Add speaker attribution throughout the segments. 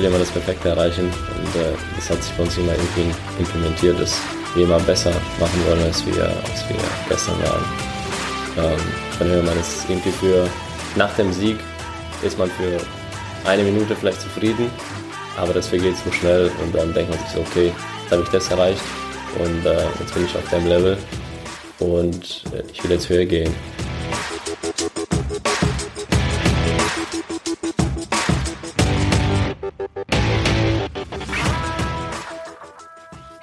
Speaker 1: will immer das Perfekte erreichen und äh, das hat sich bei uns immer irgendwie implementiert, dass wir immer besser machen wollen, als wir, als wir gestern waren. Ähm, von daher man ist irgendwie für nach dem Sieg ist man für eine Minute vielleicht zufrieden, aber das vergeht so schnell und dann denkt man sich so, okay, jetzt habe ich das erreicht und äh, jetzt bin ich auf dem Level und äh, ich will jetzt höher gehen.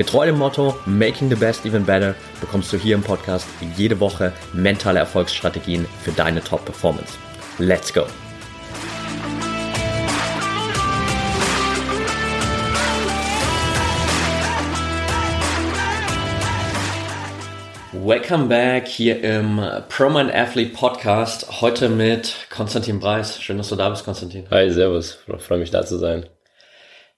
Speaker 2: Getreu dem Motto Making the Best Even Better bekommst du hier im Podcast jede Woche mentale Erfolgsstrategien für deine Top-Performance. Let's go! Welcome back hier im ProMind Athlete Podcast. Heute mit Konstantin Preis. Schön, dass du da bist, Konstantin.
Speaker 1: Hi, servus. Freue mich da zu sein.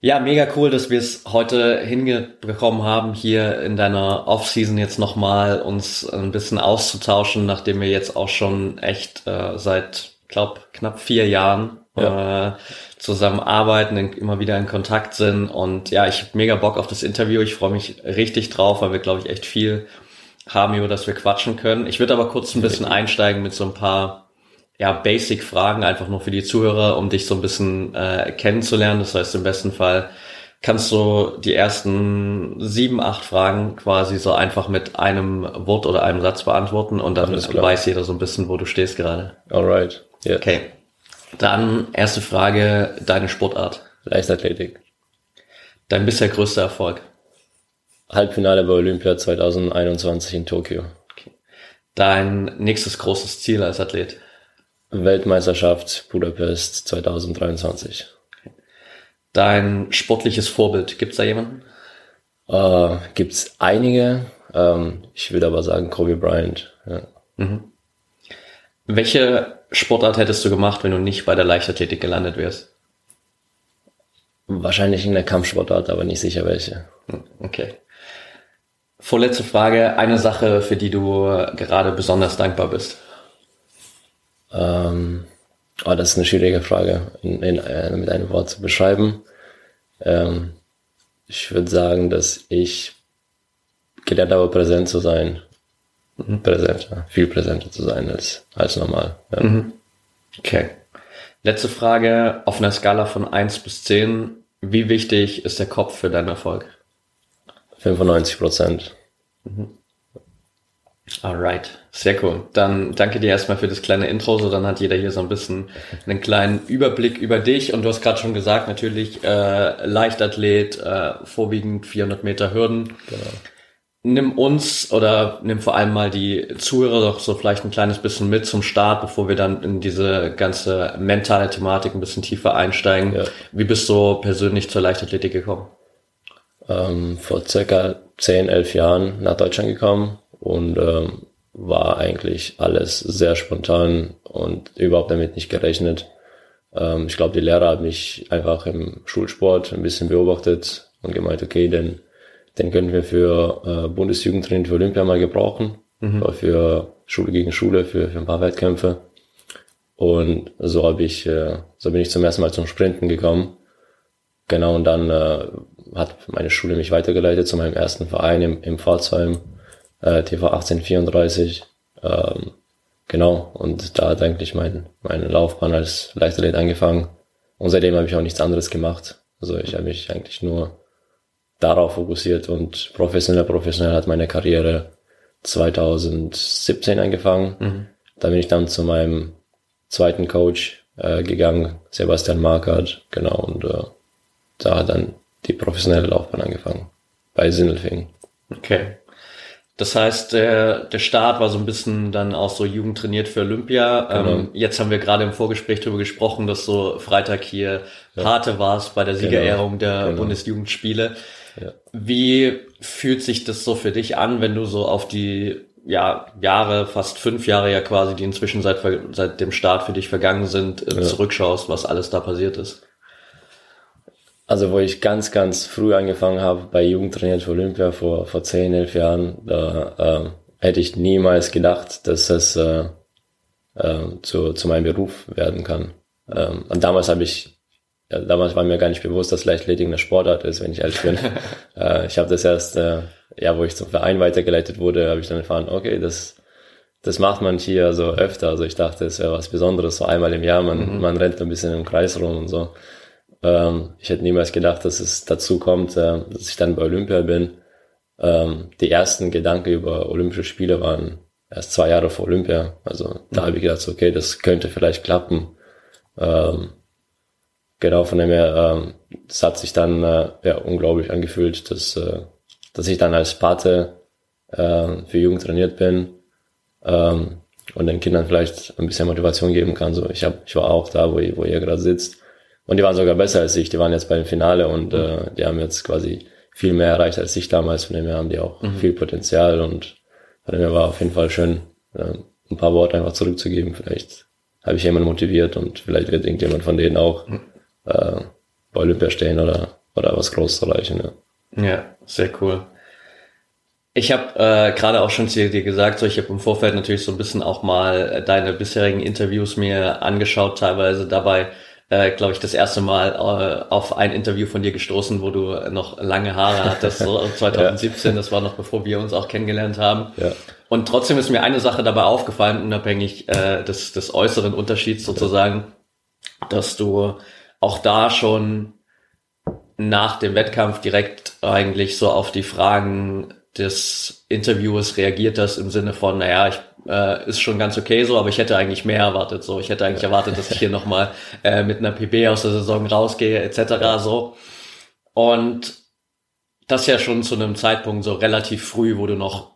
Speaker 2: Ja, mega cool, dass wir es heute hingekommen haben, hier in deiner Off-Season jetzt nochmal uns ein bisschen auszutauschen, nachdem wir jetzt auch schon echt äh, seit, glaube knapp vier Jahren ja. äh, zusammenarbeiten, immer wieder in Kontakt sind. Und ja, ich habe mega Bock auf das Interview. Ich freue mich richtig drauf, weil wir, glaube ich, echt viel haben, über das wir quatschen können. Ich würde aber kurz ein bisschen einsteigen mit so ein paar ja, Basic-Fragen einfach nur für die Zuhörer, um dich so ein bisschen äh, kennenzulernen. Das heißt, im besten Fall kannst du die ersten sieben, acht Fragen quasi so einfach mit einem Wort oder einem Satz beantworten und dann weiß jeder so ein bisschen, wo du stehst gerade.
Speaker 1: Alright.
Speaker 2: Yeah. Okay. Dann erste Frage, deine Sportart.
Speaker 1: Leichtathletik.
Speaker 2: Dein bisher größter Erfolg.
Speaker 1: Halbfinale bei Olympia 2021 in Tokio.
Speaker 2: Okay. Dein nächstes großes Ziel als Athlet.
Speaker 1: Weltmeisterschaft Budapest 2023.
Speaker 2: Dein sportliches Vorbild, gibt's da jemanden?
Speaker 1: Äh, gibt's einige. Ähm, ich würde aber sagen Kobe Bryant. Ja. Mhm.
Speaker 2: Welche Sportart hättest du gemacht, wenn du nicht bei der Leichtathletik gelandet wärst?
Speaker 1: Wahrscheinlich in der Kampfsportart, aber nicht sicher welche.
Speaker 2: Hm, okay. Vorletzte Frage. Eine Sache, für die du gerade besonders dankbar bist.
Speaker 1: Ähm, oh, das ist eine schwierige Frage, in, in, äh, mit einem Wort zu beschreiben. Ähm, ich würde sagen, dass ich gelernt habe, präsent zu sein. Mhm. Präsenter, viel präsenter zu sein als, als normal. Ja. Mhm.
Speaker 2: Okay. Letzte Frage. Auf einer Skala von 1 bis 10, wie wichtig ist der Kopf für deinen Erfolg?
Speaker 1: 95 Prozent. Mhm.
Speaker 2: Alright, sehr cool. Dann danke dir erstmal für das kleine Intro. So, dann hat jeder hier so ein bisschen einen kleinen Überblick über dich. Und du hast gerade schon gesagt, natürlich äh, Leichtathlet, äh, vorwiegend 400 Meter Hürden. Genau. Nimm uns oder nimm vor allem mal die Zuhörer doch so vielleicht ein kleines bisschen mit zum Start, bevor wir dann in diese ganze mentale Thematik ein bisschen tiefer einsteigen. Ja. Wie bist du persönlich zur Leichtathletik gekommen?
Speaker 1: Ähm, vor circa 10, 11 Jahren nach Deutschland gekommen und ähm, war eigentlich alles sehr spontan und überhaupt damit nicht gerechnet. Ähm, ich glaube, die Lehrer haben mich einfach im Schulsport ein bisschen beobachtet und gemeint, okay, den, den können wir für äh, Bundesjugendtraining für Olympia mal gebrauchen, mhm. für Schule gegen Schule, für, für ein paar Wettkämpfe. Und so habe ich, äh, so bin ich zum ersten Mal zum Sprinten gekommen. Genau, und dann äh, hat meine Schule mich weitergeleitet zu meinem ersten Verein im, im Pforzheim äh, TV 1834. Ähm, genau, und da hat eigentlich mein, meine Laufbahn als Leichtathlet angefangen. Und seitdem habe ich auch nichts anderes gemacht. Also ich habe mich eigentlich nur darauf fokussiert und professionell, professionell hat meine Karriere 2017 angefangen. Mhm. Da bin ich dann zu meinem zweiten Coach äh, gegangen, Sebastian Markert, genau, und äh, da hat dann die professionelle Laufbahn angefangen bei Sindelfingen.
Speaker 2: Okay. Das heißt, der, der Start war so ein bisschen dann auch so Jugend trainiert für Olympia. Genau. Ähm, jetzt haben wir gerade im Vorgespräch darüber gesprochen, dass so Freitag hier ja. Pate warst bei der Siegerehrung genau. der genau. Bundesjugendspiele. Ja. Wie fühlt sich das so für dich an, wenn du so auf die ja, Jahre, fast fünf Jahre ja quasi, die inzwischen seit, seit dem Start für dich vergangen sind, äh, ja. zurückschaust, was alles da passiert ist?
Speaker 1: Also wo ich ganz, ganz früh angefangen habe, bei Jugend trainiert für Olympia vor, vor zehn, elf Jahren, da äh, hätte ich niemals gedacht, dass es äh, äh, zu, zu meinem Beruf werden kann. Ähm, und damals habe ich, ja, damals war mir gar nicht bewusst, dass Leichtathletik eine Sportart ist, wenn ich ehrlich bin. äh, ich habe das erst, äh, ja, wo ich zum Verein weitergeleitet wurde, habe ich dann erfahren, okay, das, das macht man hier so öfter. Also ich dachte, es wäre was Besonderes, so einmal im Jahr, man, mhm. man rennt ein bisschen im Kreis rum und so. Ähm, ich hätte niemals gedacht, dass es dazu kommt, äh, dass ich dann bei Olympia bin. Ähm, die ersten Gedanken über Olympische Spiele waren erst zwei Jahre vor Olympia. Also da mhm. habe ich gedacht, okay, das könnte vielleicht klappen. Ähm, genau, von dem her, das hat sich dann äh, ja, unglaublich angefühlt, dass, äh, dass ich dann als Pate für Jugend trainiert bin und den Kindern vielleicht ein bisschen Motivation geben kann. So, ich, hab, ich war auch da, wo, ihr, wo ihr gerade sitzt. Und die waren sogar besser als ich. Die waren jetzt beim Finale und mhm. äh, die haben jetzt quasi viel mehr erreicht als ich damals. Von dem her haben die auch mhm. viel Potenzial und von dem her war auf jeden Fall schön, äh, ein paar Worte einfach zurückzugeben. Vielleicht habe ich jemanden motiviert und vielleicht wird irgendjemand von denen auch mhm. äh, bei Olympia stehen oder, oder was Großes erreichen.
Speaker 2: Ja, ja sehr cool. Ich habe äh, gerade auch schon zu dir gesagt, so ich habe im Vorfeld natürlich so ein bisschen auch mal deine bisherigen Interviews mir angeschaut, teilweise dabei äh, glaube ich, das erste Mal äh, auf ein Interview von dir gestoßen, wo du noch lange Haare hattest, so 2017, ja. das war noch bevor wir uns auch kennengelernt haben. Ja. Und trotzdem ist mir eine Sache dabei aufgefallen, unabhängig äh, des, des äußeren Unterschieds sozusagen, dass du auch da schon nach dem Wettkampf direkt eigentlich so auf die Fragen des Interviewers reagiert hast im Sinne von, naja, ich äh, ist schon ganz okay so, aber ich hätte eigentlich mehr erwartet. So, ich hätte eigentlich erwartet, dass ich hier nochmal äh, mit einer PB aus der Saison rausgehe, etc. so. Und das ja schon zu einem Zeitpunkt so relativ früh, wo du noch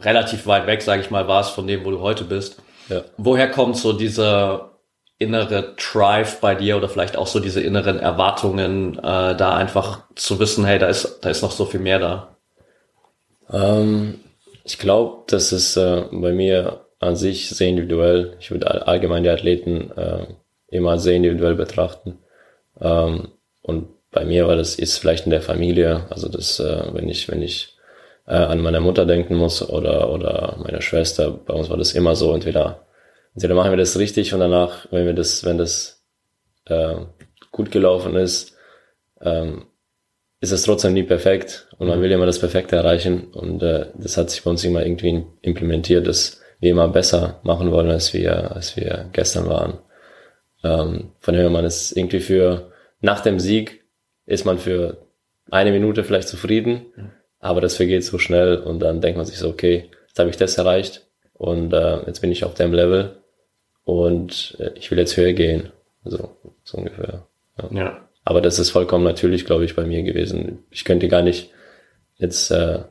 Speaker 2: relativ weit weg, sage ich mal, warst von dem, wo du heute bist. Ja. Woher kommt so dieser innere Drive bei dir oder vielleicht auch so diese inneren Erwartungen, äh, da einfach zu wissen, hey, da ist, da ist noch so viel mehr da?
Speaker 1: Ähm, ich glaube, das ist äh, bei mir an sich sehr individuell. Ich würde allgemein die Athleten äh, immer sehr individuell betrachten. Ähm, und bei mir war das ist vielleicht in der Familie, also das, äh, wenn ich, wenn ich äh, an meine Mutter denken muss oder, oder meine Schwester, bei uns war das immer so, entweder, entweder machen wir das richtig und danach, wenn wir das, wenn das äh, gut gelaufen ist, ähm, ist es trotzdem nie perfekt und man mhm. will immer das Perfekte erreichen und äh, das hat sich bei uns immer irgendwie implementiert, dass wir immer besser machen wollen, als wir, als wir gestern waren. Ähm, von dem her, man ist irgendwie für, nach dem Sieg ist man für eine Minute vielleicht zufrieden, mhm. aber das vergeht so schnell und dann denkt man sich so, okay, jetzt habe ich das erreicht und äh, jetzt bin ich auf dem Level und äh, ich will jetzt höher gehen. So, so ungefähr.
Speaker 2: ja. ja.
Speaker 1: Aber das ist vollkommen natürlich, glaube ich, bei mir gewesen. Ich könnte gar nicht jetzt, äh,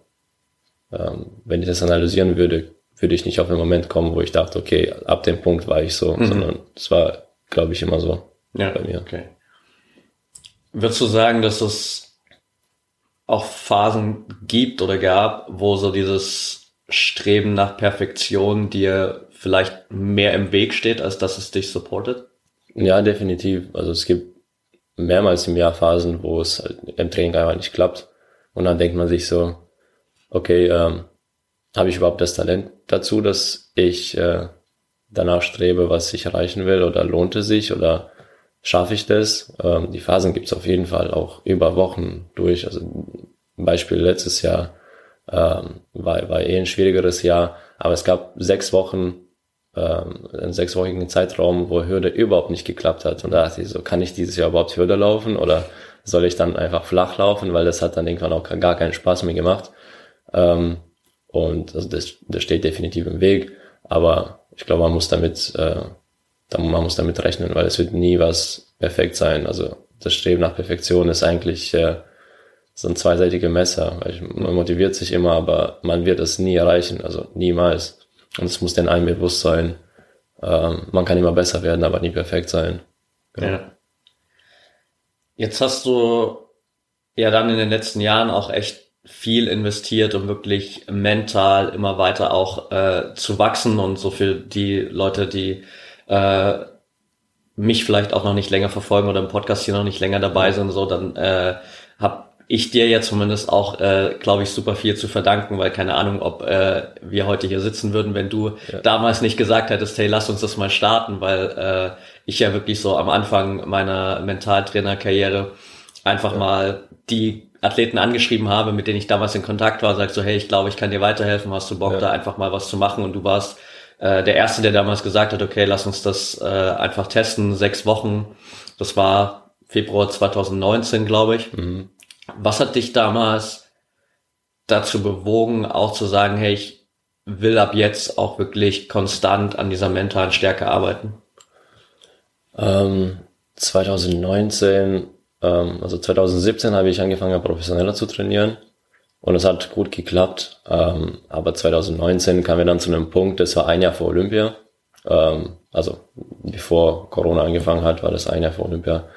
Speaker 1: ähm, wenn ich das analysieren würde, würde ich nicht auf den Moment kommen, wo ich dachte, okay, ab dem Punkt war ich so, mhm. sondern es war, glaube ich, immer so
Speaker 2: ja, bei mir. Okay. Würdest du sagen, dass es auch Phasen gibt oder gab, wo so dieses Streben nach Perfektion dir vielleicht mehr im Weg steht, als dass es dich supportet?
Speaker 1: Ja, definitiv. Also es gibt mehrmals im Jahr Phasen, wo es halt im Training einfach nicht klappt. Und dann denkt man sich so, okay, ähm, habe ich überhaupt das Talent dazu, dass ich äh, danach strebe, was ich erreichen will, oder lohnt es sich, oder schaffe ich das? Ähm, die Phasen gibt es auf jeden Fall auch über Wochen durch. Also Beispiel letztes Jahr ähm, war, war eh ein schwierigeres Jahr, aber es gab sechs Wochen, einen sechswöchigen Zeitraum, wo Hürde überhaupt nicht geklappt hat. Und da dachte ich so, kann ich dieses Jahr überhaupt Hürde laufen oder soll ich dann einfach flach laufen, weil das hat dann irgendwann auch gar keinen Spaß mehr gemacht. Ähm, und also das, das steht definitiv im Weg, aber ich glaube, man muss damit, äh, man muss damit rechnen, weil es wird nie was perfekt sein. Also das Streben nach Perfektion ist eigentlich äh, so ein zweiseitiger Messer. Man motiviert sich immer, aber man wird es nie erreichen, also niemals. Und es muss den einem bewusst sein. Ähm, man kann immer besser werden, aber nie perfekt sein.
Speaker 2: Genau. Ja. Jetzt hast du ja dann in den letzten Jahren auch echt viel investiert, um wirklich mental immer weiter auch äh, zu wachsen und so für die Leute, die äh, mich vielleicht auch noch nicht länger verfolgen oder im Podcast hier noch nicht länger dabei sind, so dann äh, habe ich dir ja zumindest auch, äh, glaube ich, super viel zu verdanken, weil keine Ahnung, ob äh, wir heute hier sitzen würden, wenn du ja. damals nicht gesagt hättest, hey, lass uns das mal starten, weil äh, ich ja wirklich so am Anfang meiner Mentaltrainerkarriere einfach ja. mal die Athleten angeschrieben habe, mit denen ich damals in Kontakt war, sagst so, hey, ich glaube, ich kann dir weiterhelfen, hast du Bock, ja. da einfach mal was zu machen und du warst äh, der Erste, der damals gesagt hat, okay, lass uns das äh, einfach testen, sechs Wochen. Das war Februar 2019, glaube ich. Mhm. Was hat dich damals dazu bewogen, auch zu sagen, hey, ich will ab jetzt auch wirklich konstant an dieser mentalen Stärke arbeiten?
Speaker 1: Ähm, 2019, ähm, also 2017 habe ich angefangen, professioneller zu trainieren und es hat gut geklappt. Ähm, aber 2019 kamen wir dann zu einem Punkt, das war ein Jahr vor Olympia. Ähm, also bevor Corona angefangen hat, war das ein Jahr vor Olympia.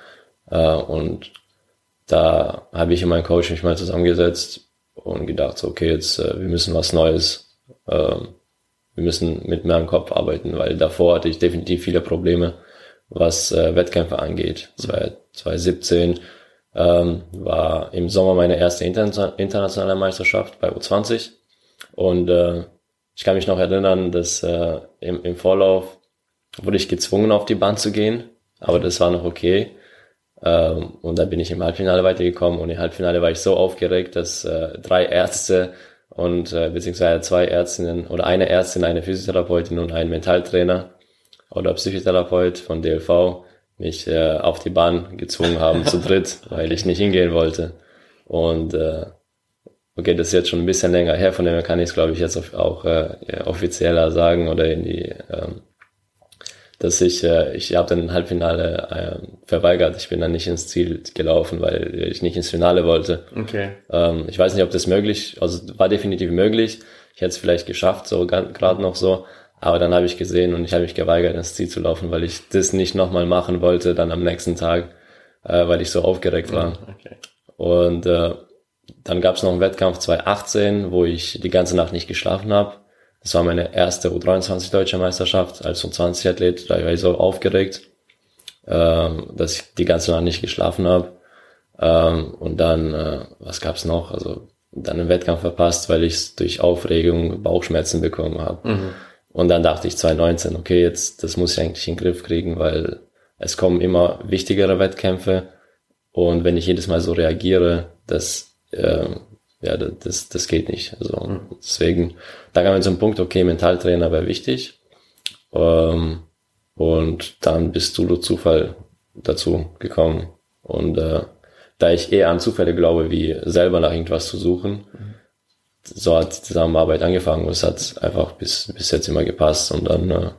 Speaker 1: Äh, und da habe ich und mein Coach mich mal zusammengesetzt und gedacht, so, okay, jetzt äh, wir müssen was Neues, äh, wir müssen mit mehr im Kopf arbeiten, weil davor hatte ich definitiv viele Probleme, was äh, Wettkämpfe angeht. 2017 ähm, war im Sommer meine erste Inter internationale Meisterschaft bei U20 und äh, ich kann mich noch erinnern, dass äh, im, im Vorlauf wurde ich gezwungen, auf die Bahn zu gehen, aber das war noch okay. Ähm, und dann bin ich im Halbfinale weitergekommen und im Halbfinale war ich so aufgeregt, dass äh, drei Ärzte und äh, beziehungsweise zwei Ärztinnen oder eine Ärztin, eine Physiotherapeutin und ein Mentaltrainer oder Psychotherapeut von DLV mich äh, auf die Bahn gezwungen haben zu dritt, weil ich nicht hingehen wollte. Und äh, okay, das ist jetzt schon ein bisschen länger her, von dem her kann ich es, glaube ich, jetzt auch äh, offizieller sagen oder in die ähm, dass ich, äh, ich habe dann ein Halbfinale äh, verweigert. Ich bin dann nicht ins Ziel gelaufen, weil ich nicht ins Finale wollte.
Speaker 2: Okay.
Speaker 1: Ähm, ich weiß nicht, ob das möglich, also war definitiv möglich. Ich hätte es vielleicht geschafft, so gerade noch so. Aber dann habe ich gesehen und ich habe mich geweigert, ins Ziel zu laufen, weil ich das nicht nochmal machen wollte, dann am nächsten Tag, äh, weil ich so aufgeregt war. Okay. Und äh, dann gab es noch einen Wettkampf 2018, wo ich die ganze Nacht nicht geschlafen habe. Das war meine erste U23 Deutsche Meisterschaft als U20-Athlet. Da war ich so aufgeregt, ähm, dass ich die ganze Nacht nicht geschlafen habe. Ähm, und dann, äh, was gab's noch? Also dann einen Wettkampf verpasst, weil ich durch Aufregung Bauchschmerzen bekommen habe. Mhm. Und dann dachte ich 2019, okay, jetzt das muss ich eigentlich in den Griff kriegen, weil es kommen immer wichtigere Wettkämpfe und wenn ich jedes Mal so reagiere, das äh, ja, das, das geht nicht. Also deswegen, da kam wir zum Punkt, okay, Mentaltrainer wäre wichtig. Ähm, und dann bist du durch Zufall dazu gekommen. Und äh, da ich eher an Zufälle glaube, wie selber nach irgendwas zu suchen, mhm. so hat die Zusammenarbeit angefangen. Und es hat einfach bis, bis jetzt immer gepasst. Und dann, äh,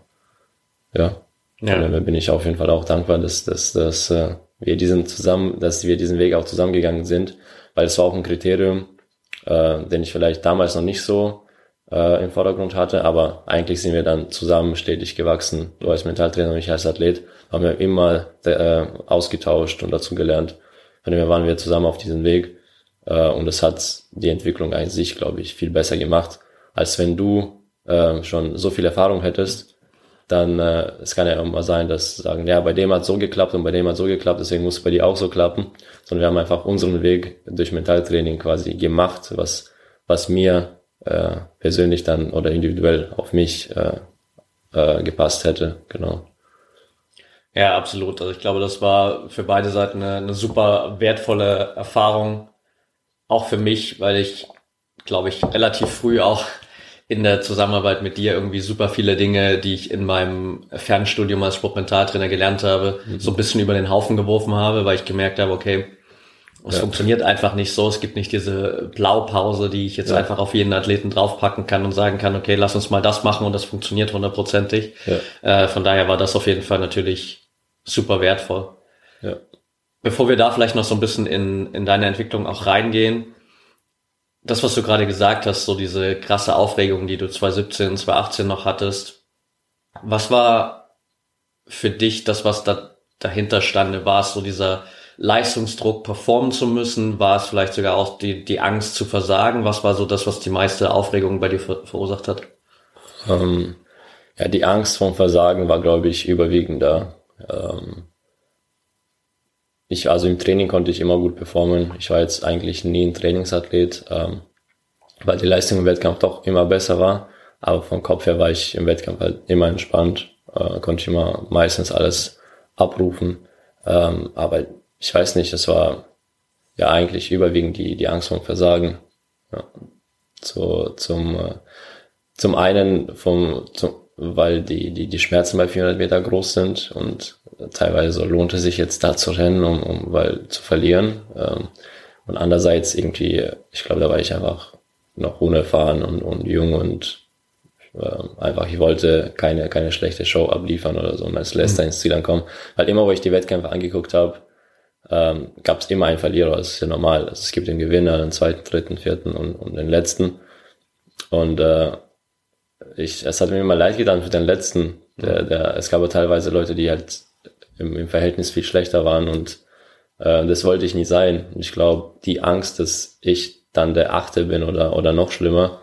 Speaker 1: ja, ja. dann bin ich auf jeden Fall auch dankbar, dass, dass, dass äh, wir diesen zusammen, dass wir diesen Weg auch zusammengegangen sind, weil es war auch ein Kriterium, äh, den ich vielleicht damals noch nicht so äh, im Vordergrund hatte, aber eigentlich sind wir dann zusammen stetig gewachsen. Du als Mentaltrainer und ich als Athlet haben wir immer äh, ausgetauscht und dazu gelernt. Von dem her waren wir zusammen auf diesem Weg äh, und das hat die Entwicklung an sich, glaube ich, viel besser gemacht, als wenn du äh, schon so viel Erfahrung hättest dann äh, es kann ja auch mal sein, dass sagen, ja, bei dem hat so geklappt und bei dem hat so geklappt, deswegen muss es bei dir auch so klappen. Sondern wir haben einfach unseren Weg durch Mentaltraining quasi gemacht, was, was mir äh, persönlich dann oder individuell auf mich äh, äh, gepasst hätte. Genau.
Speaker 2: Ja, absolut. Also ich glaube, das war für beide Seiten eine, eine super wertvolle Erfahrung. Auch für mich, weil ich, glaube ich, relativ früh auch in der Zusammenarbeit mit dir irgendwie super viele Dinge, die ich in meinem Fernstudium als Sportmentaltrainer gelernt habe, mhm. so ein bisschen über den Haufen geworfen habe, weil ich gemerkt habe, okay, es ja. funktioniert einfach nicht so. Es gibt nicht diese Blaupause, die ich jetzt ja. einfach auf jeden Athleten draufpacken kann und sagen kann, okay, lass uns mal das machen und das funktioniert hundertprozentig. Ja. Äh, von daher war das auf jeden Fall natürlich super wertvoll. Bevor wir da vielleicht noch so ein bisschen in, in deine Entwicklung auch reingehen, das, was du gerade gesagt hast, so diese krasse Aufregung, die du 2017, 2018 noch hattest, was war für dich das, was da dahinter stand? War es so dieser Leistungsdruck performen zu müssen? War es vielleicht sogar auch die, die Angst zu versagen? Was war so das, was die meiste Aufregung bei dir ver verursacht hat?
Speaker 1: Ähm, ja, die Angst vom Versagen war, glaube ich, überwiegender. Ähm, ich, also im Training konnte ich immer gut performen. Ich war jetzt eigentlich nie ein Trainingsathlet, ähm, weil die Leistung im Wettkampf doch immer besser war. Aber vom Kopf her war ich im Wettkampf halt immer entspannt, äh, konnte ich immer meistens alles abrufen. Ähm, aber ich weiß nicht, es war ja eigentlich überwiegend die, die Angst vom Versagen. Ja. So, zum, äh, zum einen vom, zum, weil die, die, die Schmerzen bei 400 Meter groß sind und teilweise lohnt es sich jetzt da zu rennen, um, um weil zu verlieren. Ähm, und andererseits irgendwie, ich glaube, da war ich einfach noch unerfahren und, und jung und äh, einfach, ich wollte keine, keine schlechte Show abliefern oder so und als Letzter mhm. ins Ziel ankommen. Weil immer, wo ich die Wettkämpfe angeguckt habe, ähm, gab es immer einen Verlierer, das ist ja normal. Also es gibt den Gewinner, den zweiten, dritten, vierten und, und den letzten. Und äh, ich, es hat mir immer leid getan für den letzten. Der, der, es gab aber teilweise Leute, die halt im, im Verhältnis viel schlechter waren und äh, das wollte ich nie sein. Ich glaube, die Angst, dass ich dann der Achte bin oder, oder noch schlimmer,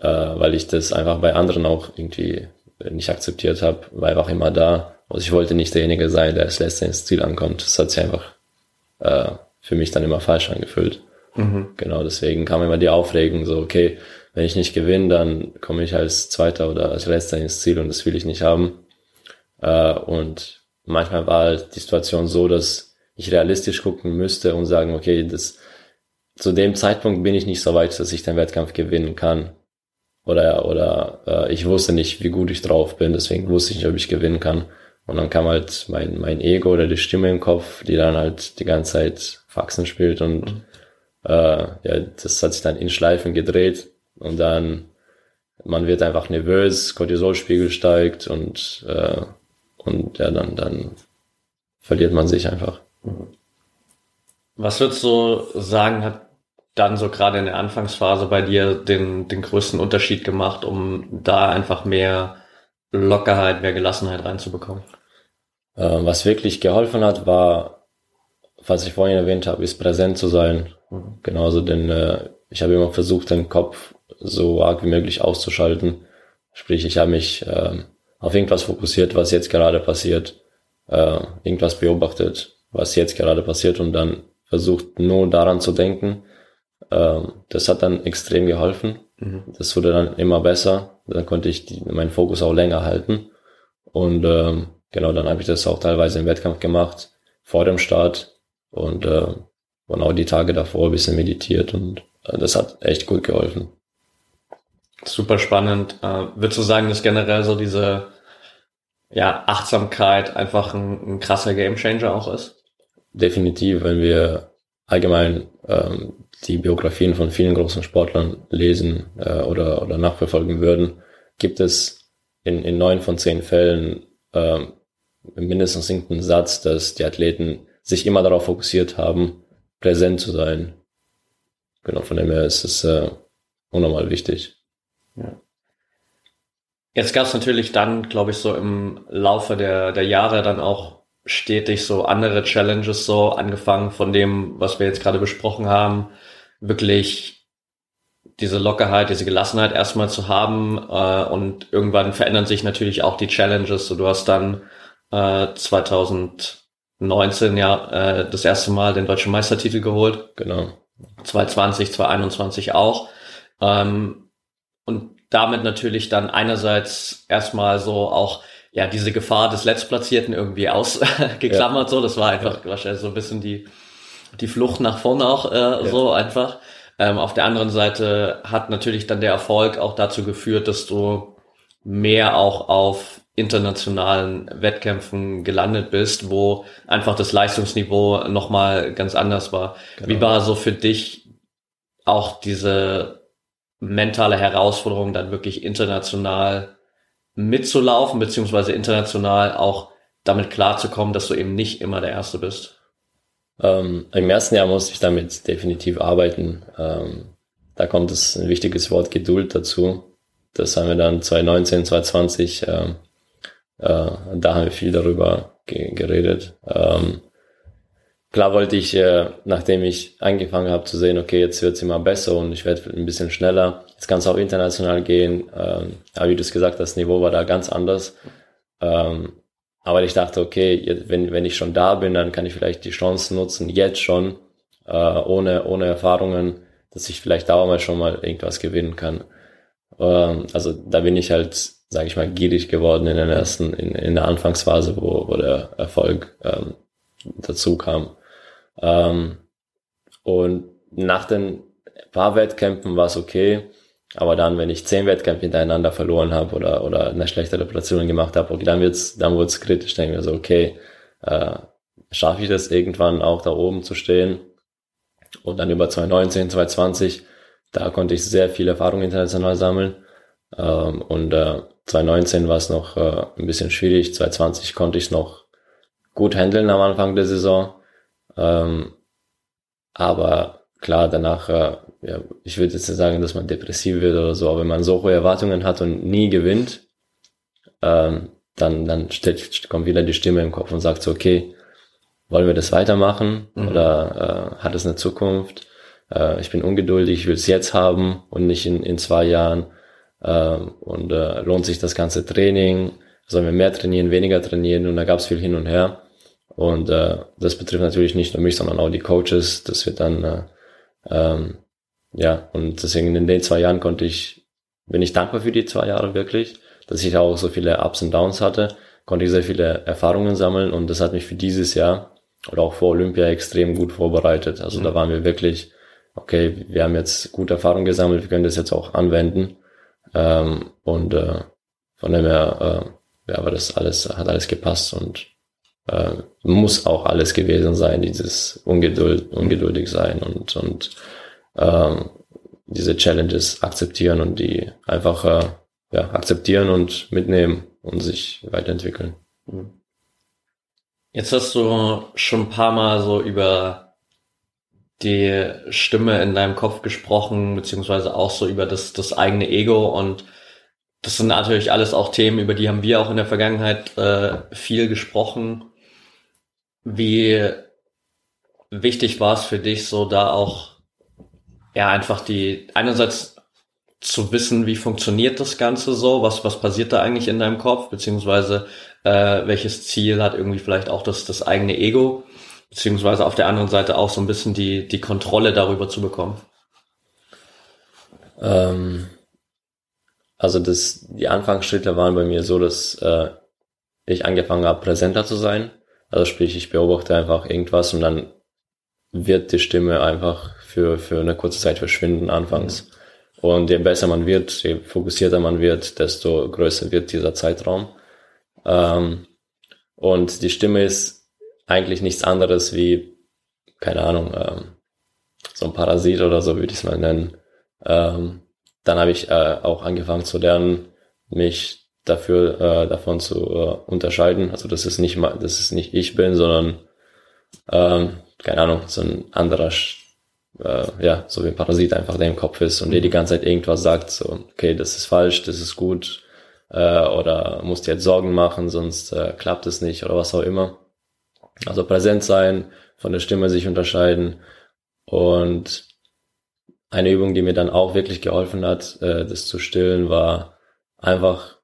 Speaker 1: äh, weil ich das einfach bei anderen auch irgendwie nicht akzeptiert habe, war einfach immer da. Also ich wollte nicht derjenige sein, der als letzter ins Ziel ankommt. Das hat sich einfach äh, für mich dann immer falsch angefühlt. Mhm. Genau, deswegen kam immer die Aufregung, so, okay, wenn ich nicht gewinne, dann komme ich als Zweiter oder als Letzter ins Ziel und das will ich nicht haben. Äh, und manchmal war halt die Situation so, dass ich realistisch gucken müsste und sagen, okay, das, zu dem Zeitpunkt bin ich nicht so weit, dass ich den Wettkampf gewinnen kann. Oder, oder äh, ich wusste nicht, wie gut ich drauf bin, deswegen wusste ich nicht, ob ich gewinnen kann. Und dann kam halt mein, mein Ego oder die Stimme im Kopf, die dann halt die ganze Zeit Faxen spielt und mhm. äh, ja, das hat sich dann in Schleifen gedreht und dann man wird einfach nervös, Cortisolspiegel steigt und äh, und ja dann dann verliert man sich einfach.
Speaker 2: Was würdest du sagen, hat dann so gerade in der Anfangsphase bei dir den, den größten Unterschied gemacht, um da einfach mehr Lockerheit, mehr Gelassenheit reinzubekommen?
Speaker 1: Äh, was wirklich geholfen hat, war, was ich vorhin erwähnt habe, ist präsent zu sein. Mhm. Genauso, denn äh, ich habe immer versucht, den Kopf so arg wie möglich auszuschalten. Sprich, ich habe mich äh, auf irgendwas fokussiert, was jetzt gerade passiert, äh, irgendwas beobachtet, was jetzt gerade passiert und dann versucht nur daran zu denken. Äh, das hat dann extrem geholfen. Mhm. Das wurde dann immer besser. Dann konnte ich die, meinen Fokus auch länger halten. Und äh, genau, dann habe ich das auch teilweise im Wettkampf gemacht, vor dem Start und, äh, und auch die Tage davor ein bisschen meditiert und äh, das hat echt gut geholfen.
Speaker 2: Super spannend. Äh, würdest du sagen, dass generell so diese ja, Achtsamkeit einfach ein, ein krasser Gamechanger auch ist?
Speaker 1: Definitiv, wenn wir allgemein ähm, die Biografien von vielen großen Sportlern lesen äh, oder, oder nachverfolgen würden, gibt es in, in neun von zehn Fällen äh, mindestens irgendeinen Satz, dass die Athleten sich immer darauf fokussiert haben, präsent zu sein. Genau, von dem her ist es äh, unnormal wichtig. Ja.
Speaker 2: Jetzt gab es natürlich dann, glaube ich, so im Laufe der, der Jahre dann auch stetig so andere Challenges, so angefangen von dem, was wir jetzt gerade besprochen haben, wirklich diese Lockerheit, diese Gelassenheit erstmal zu haben äh, und irgendwann verändern sich natürlich auch die Challenges. So, du hast dann äh, 2019 ja äh, das erste Mal den deutschen Meistertitel geholt.
Speaker 1: Genau.
Speaker 2: 2020, 2021 auch. Ähm, und damit natürlich dann einerseits erstmal so auch ja diese Gefahr des Letztplatzierten irgendwie ausgeklammert. Ja. So, das war einfach ja. wahrscheinlich so ein bisschen die die Flucht nach vorne auch äh, ja. so einfach. Ähm, auf der anderen Seite hat natürlich dann der Erfolg auch dazu geführt, dass du mehr auch auf internationalen Wettkämpfen gelandet bist, wo einfach das Leistungsniveau nochmal ganz anders war. Genau. Wie war so für dich auch diese mentale Herausforderung, dann wirklich international mitzulaufen, beziehungsweise international auch damit klarzukommen, dass du eben nicht immer der Erste bist?
Speaker 1: Ähm, Im ersten Jahr musste ich damit definitiv arbeiten. Ähm, da kommt es ein wichtiges Wort Geduld dazu. Das haben wir dann 2019, 2020, ähm, äh, da haben wir viel darüber ge geredet. Ähm, klar wollte ich, äh, nachdem ich angefangen habe zu sehen, okay, jetzt wird's immer besser und ich werde ein bisschen schneller. Jetzt kann es auch international gehen. Ähm, aber wie du es gesagt hast, das Niveau war da ganz anders. Ähm, aber ich dachte, okay, wenn, wenn ich schon da bin, dann kann ich vielleicht die Chancen nutzen, jetzt schon, äh, ohne, ohne Erfahrungen, dass ich vielleicht da mal schon mal irgendwas gewinnen kann. Ähm, also da bin ich halt, sage ich mal, gierig geworden in der ersten, in, in der Anfangsphase, wo, wo der Erfolg ähm, dazu kam. Ähm, und nach den paar Wettkämpfen war es okay. Aber dann, wenn ich zehn Wettkämpfe hintereinander verloren habe oder, oder eine schlechte Reputation gemacht habe, okay, dann wird's, dann wird's kritisch. Denke mir so, okay, äh, schaffe ich das irgendwann auch da oben zu stehen? Und dann über 2019, 2020, da konnte ich sehr viel Erfahrung international sammeln. Ähm, und äh, 2019 war es noch äh, ein bisschen schwierig. 2020 konnte ich noch gut handeln am Anfang der Saison. Ähm, aber klar, danach, äh, ja, ich würde jetzt nicht sagen, dass man depressiv wird oder so, aber wenn man so hohe Erwartungen hat und nie gewinnt, ähm, dann, dann steht, kommt wieder die Stimme im Kopf und sagt so, okay, wollen wir das weitermachen mhm. oder äh, hat es eine Zukunft? Äh, ich bin ungeduldig, ich will es jetzt haben und nicht in, in zwei Jahren. Äh, und äh, lohnt sich das ganze Training? Sollen wir mehr trainieren, weniger trainieren? Und da gab es viel hin und her. Und äh, das betrifft natürlich nicht nur mich, sondern auch die Coaches. Das wird dann, äh, ähm, ja, und deswegen in den zwei Jahren konnte ich, bin ich dankbar für die zwei Jahre wirklich, dass ich auch so viele Ups und Downs hatte, konnte ich sehr viele Erfahrungen sammeln und das hat mich für dieses Jahr oder auch vor Olympia extrem gut vorbereitet. Also mhm. da waren wir wirklich, okay, wir haben jetzt gute Erfahrungen gesammelt, wir können das jetzt auch anwenden. Ähm, und äh, von dem her, äh, ja, aber das alles, hat alles gepasst und äh, muss auch alles gewesen sein, dieses Ungeduld, ungeduldig sein und, und ähm, diese Challenges akzeptieren und die einfach äh, ja, akzeptieren und mitnehmen und sich weiterentwickeln.
Speaker 2: Jetzt hast du schon ein paar Mal so über die Stimme in deinem Kopf gesprochen, beziehungsweise auch so über das, das eigene Ego und das sind natürlich alles auch Themen, über die haben wir auch in der Vergangenheit äh, viel gesprochen. Wie wichtig war es für dich, so da auch ja einfach die einerseits zu wissen, wie funktioniert das Ganze so, was was passiert da eigentlich in deinem Kopf, beziehungsweise äh, welches Ziel hat irgendwie vielleicht auch das das eigene Ego, beziehungsweise auf der anderen Seite auch so ein bisschen die die Kontrolle darüber zu bekommen.
Speaker 1: Ähm, also das die Anfangsschritte waren bei mir so, dass äh, ich angefangen habe präsenter zu sein also sprich, ich beobachte einfach irgendwas und dann wird die Stimme einfach für, für eine kurze Zeit verschwinden anfangs. Mhm. Und je besser man wird, je fokussierter man wird, desto größer wird dieser Zeitraum. Ähm, und die Stimme ist eigentlich nichts anderes wie, keine Ahnung, ähm, so ein Parasit oder so würde ich es mal nennen. Ähm, dann habe ich äh, auch angefangen zu lernen, mich dafür äh, davon zu äh, unterscheiden. Also dass es nicht mal, dass es nicht ich bin, sondern ähm, keine Ahnung, so ein anderer, äh, ja, so wie ein Parasit einfach, der im Kopf ist und der die ganze Zeit irgendwas sagt, so, okay, das ist falsch, das ist gut, äh, oder musst dir jetzt Sorgen machen, sonst äh, klappt es nicht oder was auch immer. Also präsent sein, von der Stimme sich unterscheiden und eine Übung, die mir dann auch wirklich geholfen hat, äh, das zu stillen, war einfach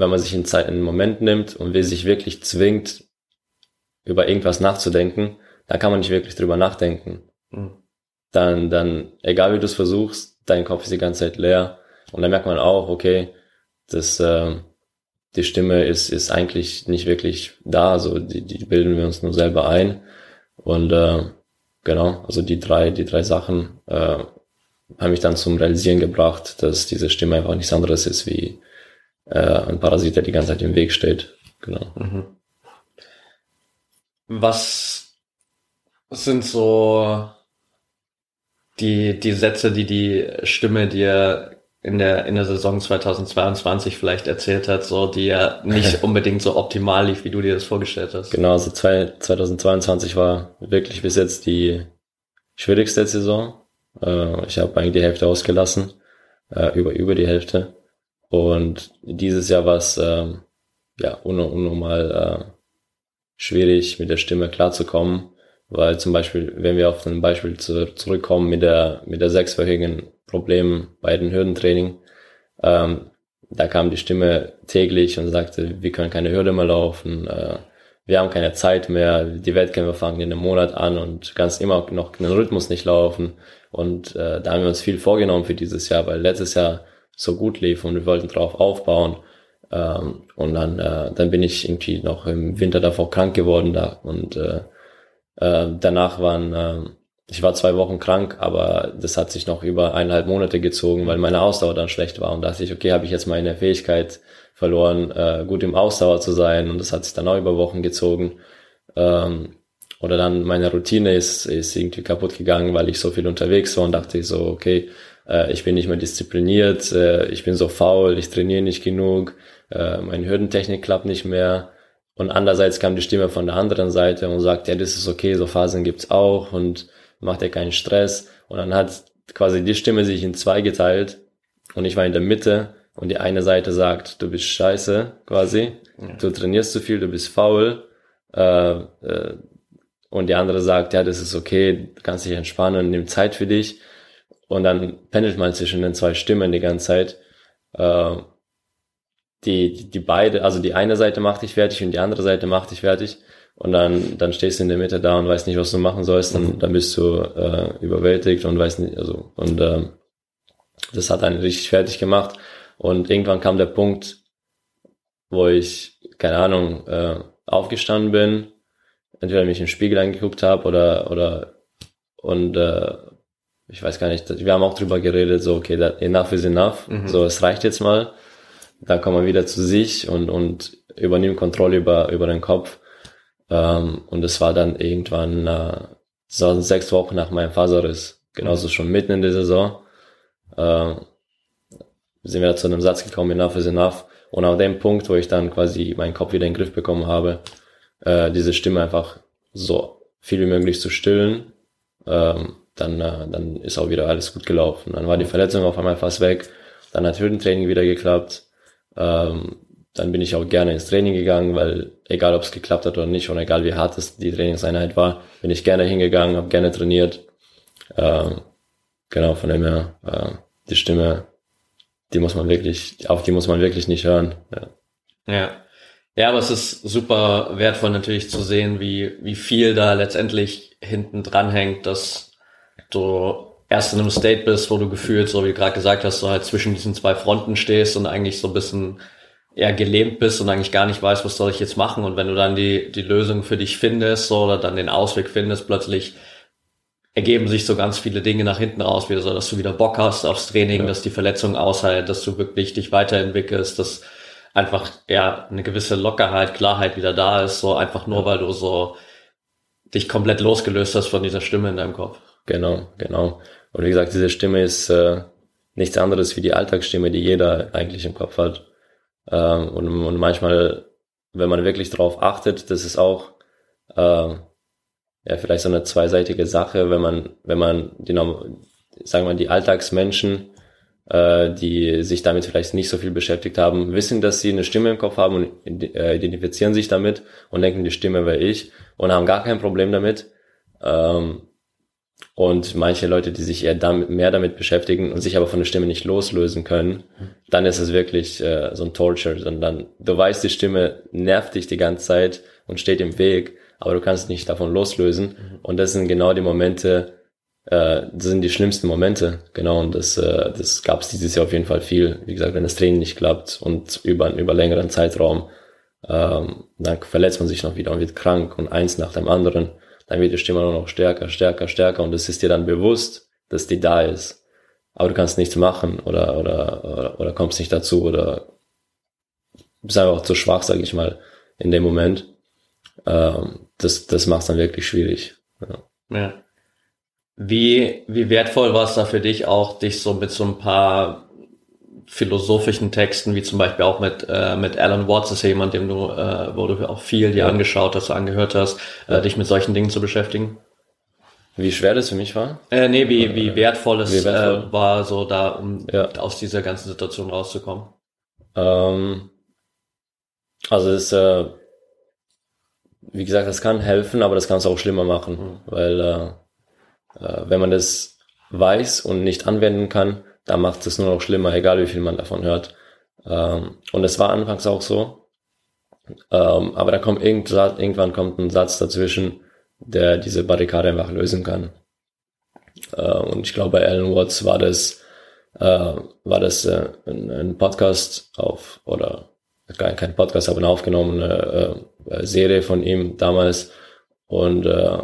Speaker 1: wenn man sich in Zeit einen Moment nimmt und will sich wirklich zwingt, über irgendwas nachzudenken, dann kann man nicht wirklich drüber nachdenken. Mhm. Dann, dann, egal wie du es versuchst, dein Kopf ist die ganze Zeit leer. Und dann merkt man auch, okay, das, äh, die Stimme ist, ist eigentlich nicht wirklich da, so die, die bilden wir uns nur selber ein. Und äh, genau, also die drei, die drei Sachen äh, haben mich dann zum Realisieren gebracht, dass diese Stimme einfach nichts anderes ist wie äh, ein Parasit, der die ganze Zeit im Weg steht. Genau. Mhm.
Speaker 2: Was sind so die, die Sätze, die die Stimme dir in der, in der Saison 2022 vielleicht erzählt hat, so, die ja nicht unbedingt so optimal lief, wie du dir das vorgestellt hast.
Speaker 1: Genau, also 2022 war wirklich bis jetzt die schwierigste Saison. Äh, ich habe eigentlich die Hälfte ausgelassen, äh, über, über die Hälfte. Und dieses Jahr war es ähm, ja unnormal äh, schwierig, mit der Stimme klarzukommen, Weil zum Beispiel, wenn wir auf ein Beispiel zu, zurückkommen mit der, mit der sechswöchigen Problem bei den Hürdentraining, ähm, da kam die Stimme täglich und sagte, wir können keine Hürde mehr laufen, äh, wir haben keine Zeit mehr, die Wettkämpfe fangen in einem Monat an und kannst immer noch den Rhythmus nicht laufen. Und äh, da haben wir uns viel vorgenommen für dieses Jahr, weil letztes Jahr so gut lief und wir wollten drauf aufbauen. Ähm, und dann, äh, dann bin ich irgendwie noch im Winter davor krank geworden da und äh, äh, danach waren, äh, ich war zwei Wochen krank, aber das hat sich noch über eineinhalb Monate gezogen, weil meine Ausdauer dann schlecht war und dachte ich, okay, habe ich jetzt meine Fähigkeit verloren, äh, gut im Ausdauer zu sein und das hat sich dann auch über Wochen gezogen. Ähm, oder dann meine Routine ist, ist irgendwie kaputt gegangen, weil ich so viel unterwegs war und dachte ich so, okay, äh, ich bin nicht mehr diszipliniert, äh, ich bin so faul, ich trainiere nicht genug, äh, meine Hürdentechnik klappt nicht mehr. Und andererseits kam die Stimme von der anderen Seite und sagt, ja, das ist okay, so Phasen gibt's auch und macht dir keinen Stress. Und dann hat quasi die Stimme sich in zwei geteilt und ich war in der Mitte und die eine Seite sagt, du bist scheiße, quasi, ja. du trainierst zu viel, du bist faul, äh, äh, und die andere sagt, ja, das ist okay, du kannst dich entspannen, nimm Zeit für dich. Und dann pendelt man zwischen den zwei Stimmen die ganze Zeit. Äh, die, die, die beide, also die eine Seite macht dich fertig und die andere Seite macht dich fertig. Und dann, dann stehst du in der Mitte da und weißt nicht, was du machen sollst. Dann, dann bist du äh, überwältigt und weißt nicht, also, und äh, das hat einen richtig fertig gemacht. Und irgendwann kam der Punkt, wo ich, keine Ahnung, äh, aufgestanden bin, entweder mich im Spiegel angeguckt habe oder, oder, und äh, ich weiß gar nicht, wir haben auch drüber geredet, so, okay, that, enough is enough, mhm. so, es reicht jetzt mal dann kommt man wieder zu sich und, und übernimmt Kontrolle über, über den Kopf. Ähm, und es war dann irgendwann äh, so sechs Wochen nach meinem Faserriss, genauso schon mitten in der Saison, äh, sind wir zu einem Satz gekommen, enough is enough. Und auf dem Punkt, wo ich dann quasi meinen Kopf wieder in den Griff bekommen habe, äh, diese Stimme einfach so viel wie möglich zu stillen, ähm, dann, äh, dann ist auch wieder alles gut gelaufen. Dann war die Verletzung auf einmal fast weg, dann hat Hürdentraining wieder geklappt, ähm, dann bin ich auch gerne ins Training gegangen, weil egal ob es geklappt hat oder nicht und egal wie hart es die Trainingseinheit war, bin ich gerne hingegangen, habe gerne trainiert. Ähm, genau, von dem her, äh, die Stimme, die muss man wirklich, auf die muss man wirklich nicht hören.
Speaker 2: Ja. ja. Ja, aber es ist super wertvoll natürlich zu sehen, wie, wie viel da letztendlich hinten dran hängt, dass du erst in einem State bist, wo du gefühlt, so wie du gerade gesagt hast, so halt zwischen diesen zwei Fronten stehst und eigentlich so ein bisschen eher gelähmt bist und eigentlich gar nicht weißt, was soll ich jetzt machen. Und wenn du dann die, die Lösung für dich findest so, oder dann den Ausweg findest, plötzlich ergeben sich so ganz viele Dinge nach hinten raus, wieder so, dass du wieder Bock hast aufs Training, ja. dass die Verletzung aushält, dass du wirklich dich weiterentwickelst, dass einfach ja eine gewisse Lockerheit, Klarheit wieder da ist, so einfach nur, ja. weil du so dich komplett losgelöst hast von dieser Stimme in deinem Kopf.
Speaker 1: Genau, genau. Und wie gesagt, diese Stimme ist äh, nichts anderes wie die Alltagsstimme, die jeder eigentlich im Kopf hat. Ähm, und, und manchmal, wenn man wirklich darauf achtet, das ist auch äh, ja vielleicht so eine zweiseitige Sache, wenn man, wenn man die, sagen wir, die Alltagsmenschen, äh, die sich damit vielleicht nicht so viel beschäftigt haben, wissen, dass sie eine Stimme im Kopf haben und äh, identifizieren sich damit und denken, die Stimme wäre ich und haben gar kein Problem damit. Ähm, und manche Leute, die sich eher damit, mehr damit beschäftigen und sich aber von der Stimme nicht loslösen können, dann ist es wirklich äh, so ein Torture. Dann, du weißt, die Stimme nervt dich die ganze Zeit und steht im Weg, aber du kannst nicht davon loslösen. Und das sind genau die Momente, äh, das sind die schlimmsten Momente. Genau, und das, äh, das gab es dieses Jahr auf jeden Fall viel. Wie gesagt, wenn das Training nicht klappt und über, über längeren Zeitraum, ähm, dann verletzt man sich noch wieder und wird krank und eins nach dem anderen dann wird die Stimme nur noch stärker, stärker, stärker und es ist dir dann bewusst, dass die da ist. Aber du kannst nichts machen oder, oder, oder, oder kommst nicht dazu oder bist einfach zu schwach, sage ich mal, in dem Moment. Ähm, das das macht es dann wirklich schwierig. Ja.
Speaker 2: ja. Wie, wie wertvoll war es da für dich auch, dich so mit so ein paar philosophischen Texten, wie zum Beispiel auch mit, äh, mit Alan Watts, ist ja jemand, dem du, äh, wo du auch viel dir angeschaut hast, angehört hast, äh, dich mit solchen Dingen zu beschäftigen?
Speaker 1: Wie schwer das für mich war?
Speaker 2: Äh, nee, wie, wie wertvoll es wie wertvoll. Äh, war, so da, um ja. aus dieser ganzen Situation rauszukommen.
Speaker 1: Ähm, also es, äh, wie gesagt, das kann helfen, aber das kann es auch schlimmer machen, mhm. weil äh, äh, wenn man das weiß und nicht anwenden kann, dann macht es nur noch schlimmer, egal wie viel man davon hört. Ähm, und es war anfangs auch so, ähm, aber da kommt irgendwann kommt ein Satz dazwischen, der diese Barrikade einfach lösen kann. Äh, und ich glaube, bei Alan Watts war das, äh, war das äh, ein, ein, Podcast auf, oder kein, kein Podcast, aber eine aufgenommene äh, Serie von ihm damals. Und äh,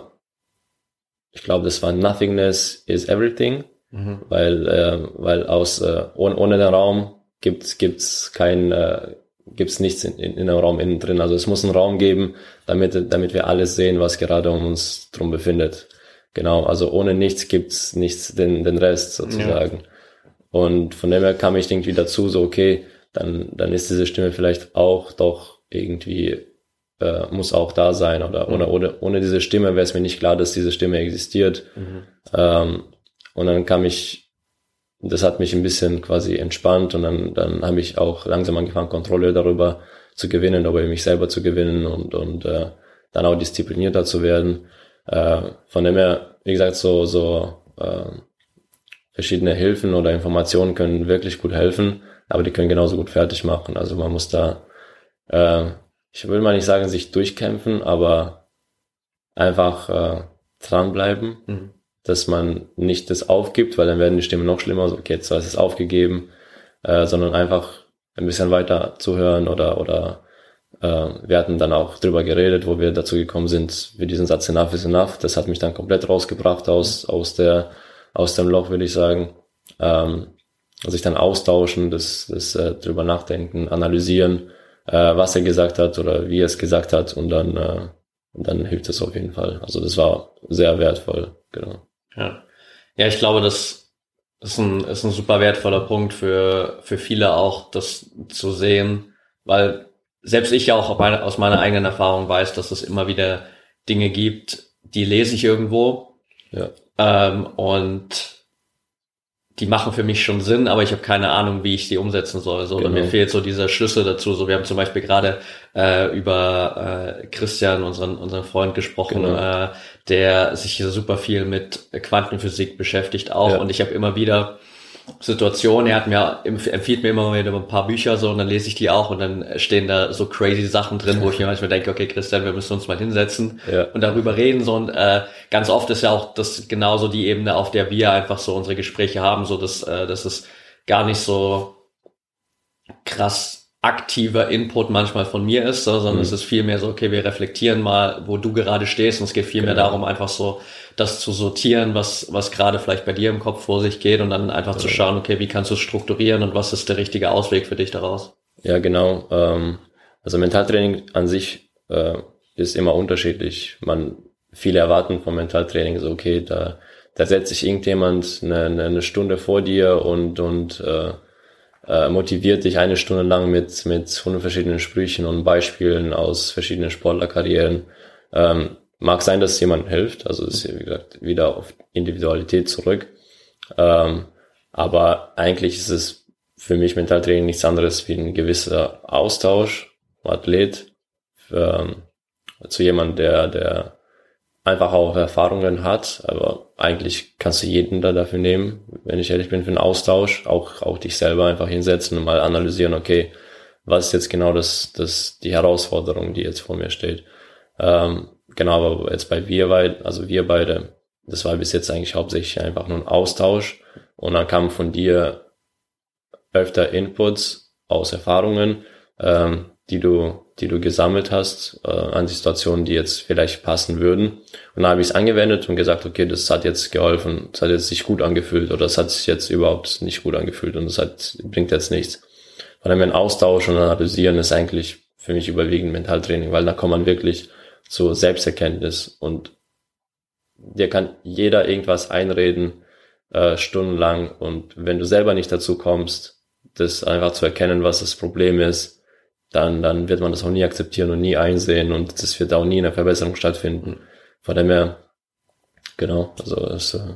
Speaker 1: ich glaube, das war Nothingness is Everything, mhm. weil, äh, weil aus äh, ohne, ohne den Raum gibt's gibt's kein äh, gibt's nichts in, in, in dem Raum innen drin. Also es muss einen Raum geben, damit damit wir alles sehen, was gerade um uns drum befindet. Genau, also ohne nichts gibt's nichts den den Rest sozusagen. Ja. Und von dem her kam ich irgendwie dazu, so okay, dann dann ist diese Stimme vielleicht auch doch irgendwie äh, muss auch da sein oder mhm. ohne, ohne, ohne diese Stimme wäre es mir nicht klar, dass diese Stimme existiert. Mhm. Ähm, und dann kam ich, das hat mich ein bisschen quasi entspannt und dann, dann habe ich auch langsam angefangen, Kontrolle darüber zu gewinnen, über mich selber zu gewinnen und, und äh, dann auch disziplinierter zu werden. Äh, von dem her, wie gesagt, so, so äh, verschiedene Hilfen oder Informationen können wirklich gut helfen, aber die können genauso gut fertig machen. Also man muss da äh, ich will mal nicht sagen, sich durchkämpfen, aber einfach äh, dranbleiben, mhm. Dass man nicht das aufgibt, weil dann werden die Stimmen noch schlimmer, so, okay, jetzt ist es aufgegeben, äh, sondern einfach ein bisschen weiter zuhören oder, oder äh, wir hatten dann auch drüber geredet, wo wir dazu gekommen sind, wie diesen Satz enough is enough, das hat mich dann komplett rausgebracht aus, aus der, aus dem Loch, würde ich sagen. Ähm, sich dann austauschen, das, das äh, drüber nachdenken, analysieren äh, was er gesagt hat oder wie er es gesagt hat und dann, äh, dann hilft es auf jeden Fall. Also das war sehr wertvoll, genau.
Speaker 2: Ja, ja ich glaube, das ist ein, ist ein super wertvoller Punkt für, für viele auch, das zu sehen, weil selbst ich ja auch aus meiner eigenen Erfahrung weiß, dass es immer wieder Dinge gibt, die lese ich irgendwo ja. ähm, und die machen für mich schon Sinn, aber ich habe keine Ahnung, wie ich die umsetzen soll. So, genau. mir fehlt so dieser Schlüssel dazu. So, wir haben zum Beispiel gerade äh, über äh, Christian, unseren unseren Freund, gesprochen, genau. äh, der sich hier super viel mit Quantenphysik beschäftigt auch. Ja. Und ich habe immer wieder Situation. Er hat mir empfiehlt mir immer wieder ein paar Bücher so und dann lese ich die auch und dann stehen da so crazy Sachen drin, wo ich mir manchmal denke, okay, Christian, wir müssen uns mal hinsetzen ja. und darüber reden so und äh, ganz oft ist ja auch das genauso die Ebene, auf der wir einfach so unsere Gespräche haben, so dass äh, dass es gar nicht so krass aktiver Input manchmal von mir ist, sondern mhm. es ist viel mehr so, okay, wir reflektieren mal, wo du gerade stehst und es geht viel genau. darum, einfach so das zu sortieren, was, was gerade vielleicht bei dir im Kopf vor sich geht und dann einfach ja. zu schauen, okay, wie kannst du es strukturieren und was ist der richtige Ausweg für dich daraus?
Speaker 1: Ja, genau. Ähm, also Mentaltraining an sich äh, ist immer unterschiedlich. Man viele erwarten vom Mentaltraining so, okay, da, da setzt sich irgendjemand eine, eine Stunde vor dir und, und äh, äh, motiviert dich eine Stunde lang mit, mit hundert verschiedenen Sprüchen und Beispielen aus verschiedenen Sportlerkarrieren. Ähm, Mag sein, dass es jemandem hilft, also ist wie gesagt wieder auf Individualität zurück. Ähm, aber eigentlich ist es für mich Mentaltraining nichts anderes wie ein gewisser Austausch, Athlet, ähm, zu jemandem, der, der einfach auch Erfahrungen hat, aber eigentlich kannst du jeden da dafür nehmen, wenn ich ehrlich bin, für einen Austausch, auch, auch dich selber einfach hinsetzen und mal analysieren, okay, was ist jetzt genau das, das, die Herausforderung, die jetzt vor mir steht. Ähm, genau, aber jetzt bei wir beide, also wir beide, das war bis jetzt eigentlich hauptsächlich einfach nur ein Austausch und dann kamen von dir öfter Inputs aus Erfahrungen, ähm, die du, die du gesammelt hast äh, an Situationen, die jetzt vielleicht passen würden. Und dann habe ich es angewendet und gesagt, okay, das hat jetzt geholfen, das hat jetzt sich gut angefühlt oder das hat sich jetzt überhaupt nicht gut angefühlt und das hat, bringt jetzt nichts. Von einem Austausch und Analysieren ist eigentlich für mich überwiegend Mentaltraining, weil da kommt man wirklich zur Selbsterkenntnis und dir kann jeder irgendwas einreden, äh, stundenlang und wenn du selber nicht dazu kommst, das einfach zu erkennen, was das Problem ist, dann, dann wird man das auch nie akzeptieren und nie einsehen und das wird auch nie eine Verbesserung stattfinden. Von dem her, genau, also das, äh,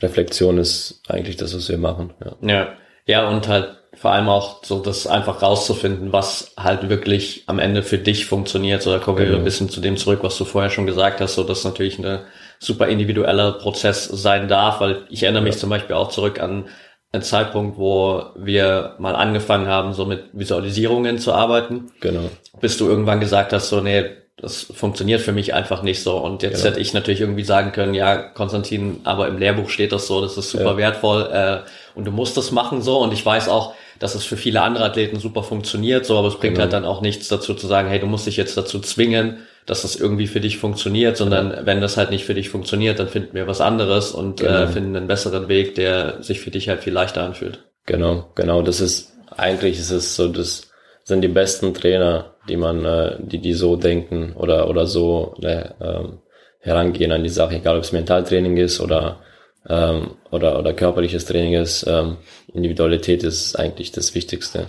Speaker 1: Reflexion ist eigentlich das, was wir machen.
Speaker 2: Ja. ja. Ja, und halt vor allem auch so das einfach rauszufinden, was halt wirklich am Ende für dich funktioniert. So, da kommen wir genau. ein bisschen zu dem zurück, was du vorher schon gesagt hast, so dass natürlich eine super individueller Prozess sein darf, weil ich erinnere mich zum Beispiel auch zurück an einen Zeitpunkt, wo wir mal angefangen haben, so mit Visualisierungen zu arbeiten.
Speaker 1: Genau.
Speaker 2: Bis du irgendwann gesagt hast, so, nee, das funktioniert für mich einfach nicht so. Und jetzt genau. hätte ich natürlich irgendwie sagen können, ja, Konstantin, aber im Lehrbuch steht das so, das ist super ja. wertvoll äh, und du musst das machen so. Und ich weiß auch, dass es für viele andere Athleten super funktioniert, so, aber es bringt genau. halt dann auch nichts dazu zu sagen, hey, du musst dich jetzt dazu zwingen, dass das irgendwie für dich funktioniert, sondern wenn das halt nicht für dich funktioniert, dann finden wir was anderes und äh, genau. äh, finden einen besseren Weg, der sich für dich halt viel leichter anfühlt.
Speaker 1: Genau, genau. Das ist eigentlich ist es so, das sind die besten Trainer, die man, äh, die die so denken oder oder so ne, ähm, herangehen an die Sache, egal ob es Mentaltraining ist oder ähm, oder, oder körperliches Training ist, ähm, Individualität ist eigentlich das Wichtigste.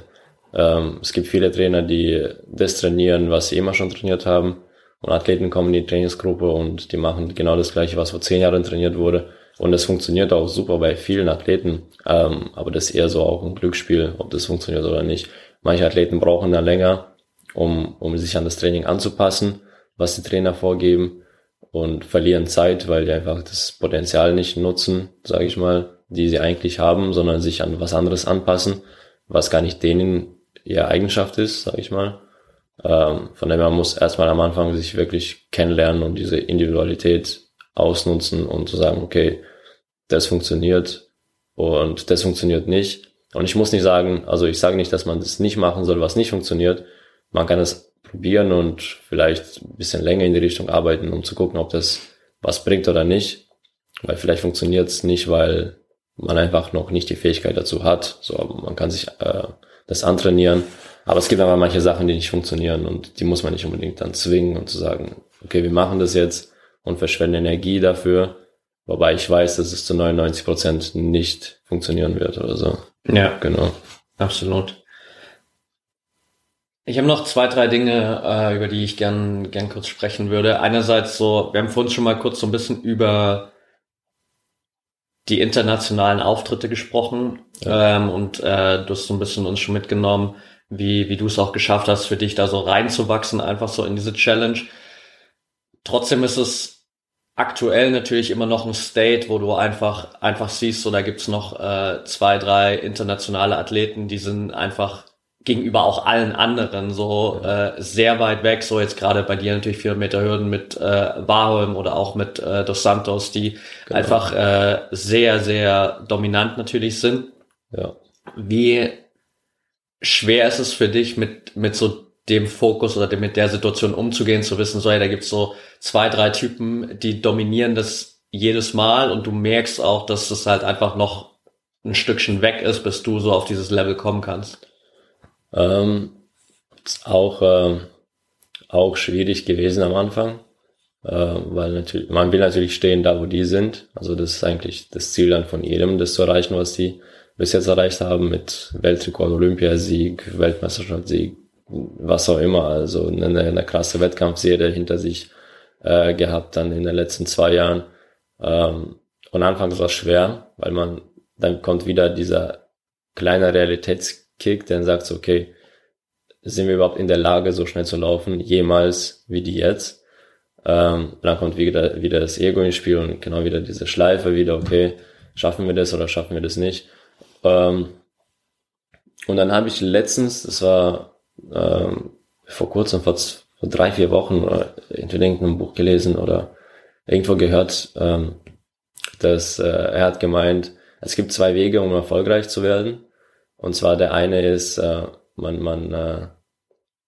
Speaker 1: Ähm, es gibt viele Trainer, die das trainieren, was sie immer schon trainiert haben. Und Athleten kommen in die Trainingsgruppe und die machen genau das gleiche, was vor zehn Jahren trainiert wurde. Und das funktioniert auch super bei vielen Athleten. Ähm, aber das ist eher so auch ein Glücksspiel, ob das funktioniert oder nicht. Manche Athleten brauchen da länger, um, um sich an das Training anzupassen, was die Trainer vorgeben und verlieren Zeit, weil die einfach das Potenzial nicht nutzen, sage ich mal, die sie eigentlich haben, sondern sich an was anderes anpassen, was gar nicht denen ihre Eigenschaft ist, sage ich mal. Ähm, von dem her muss erstmal am Anfang sich wirklich kennenlernen und diese Individualität ausnutzen und zu sagen, okay, das funktioniert und das funktioniert nicht. Und ich muss nicht sagen, also ich sage nicht, dass man das nicht machen soll, was nicht funktioniert. Man kann es probieren und vielleicht ein bisschen länger in die Richtung arbeiten, um zu gucken, ob das was bringt oder nicht. Weil vielleicht funktioniert es nicht, weil man einfach noch nicht die Fähigkeit dazu hat. So, man kann sich äh, das antrainieren. Aber es gibt aber manche Sachen, die nicht funktionieren und die muss man nicht unbedingt dann zwingen und zu sagen, okay, wir machen das jetzt und verschwenden Energie dafür. Wobei ich weiß, dass es zu 99 Prozent nicht funktionieren wird oder so.
Speaker 2: Ja, genau. Absolut. Ich habe noch zwei, drei Dinge, äh, über die ich gern, gern kurz sprechen würde. Einerseits so, wir haben vorhin schon mal kurz so ein bisschen über die internationalen Auftritte gesprochen ja. ähm, und äh, du hast so ein bisschen uns schon mitgenommen, wie, wie du es auch geschafft hast, für dich da so reinzuwachsen, einfach so in diese Challenge. Trotzdem ist es aktuell natürlich immer noch ein State, wo du einfach einfach siehst, so da gibt's noch äh, zwei, drei internationale Athleten, die sind einfach gegenüber auch allen anderen so äh, sehr weit weg. So jetzt gerade bei dir natürlich 400 Meter Hürden mit äh, Barholm oder auch mit äh, Dos Santos, die genau. einfach äh, sehr, sehr dominant natürlich sind.
Speaker 1: Ja.
Speaker 2: Wie schwer ist es für dich mit, mit so dem Fokus oder mit der Situation umzugehen, zu wissen, so, hey, da gibt's so zwei, drei Typen, die dominieren das jedes Mal und du merkst auch, dass das halt einfach noch ein Stückchen weg ist, bis du so auf dieses Level kommen kannst.
Speaker 1: Ähm, ist auch, äh, auch schwierig gewesen am Anfang, äh, weil natürlich, man will natürlich stehen da, wo die sind. Also das ist eigentlich das Ziel dann von jedem, das zu erreichen, was die bis jetzt erreicht haben mit Weltrekord, Olympiasieg, Weltmeisterschaftssieg, was auch immer. Also eine, eine krasse Wettkampfserie hinter sich äh, gehabt dann in den letzten zwei Jahren. Ähm, und anfangs war es schwer, weil man dann kommt wieder dieser kleine Realitäts Kick, der sagt okay, sind wir überhaupt in der Lage, so schnell zu laufen, jemals wie die jetzt? Ähm, dann kommt wieder, wieder das Ego ins Spiel und genau wieder diese Schleife wieder, okay, schaffen wir das oder schaffen wir das nicht? Ähm, und dann habe ich letztens, das war ähm, vor kurzem, vor, vor drei, vier Wochen, oder in irgendeinem Buch gelesen oder irgendwo gehört, ähm, dass äh, er hat gemeint, es gibt zwei Wege, um erfolgreich zu werden. Und zwar der eine ist, äh, man, man, äh,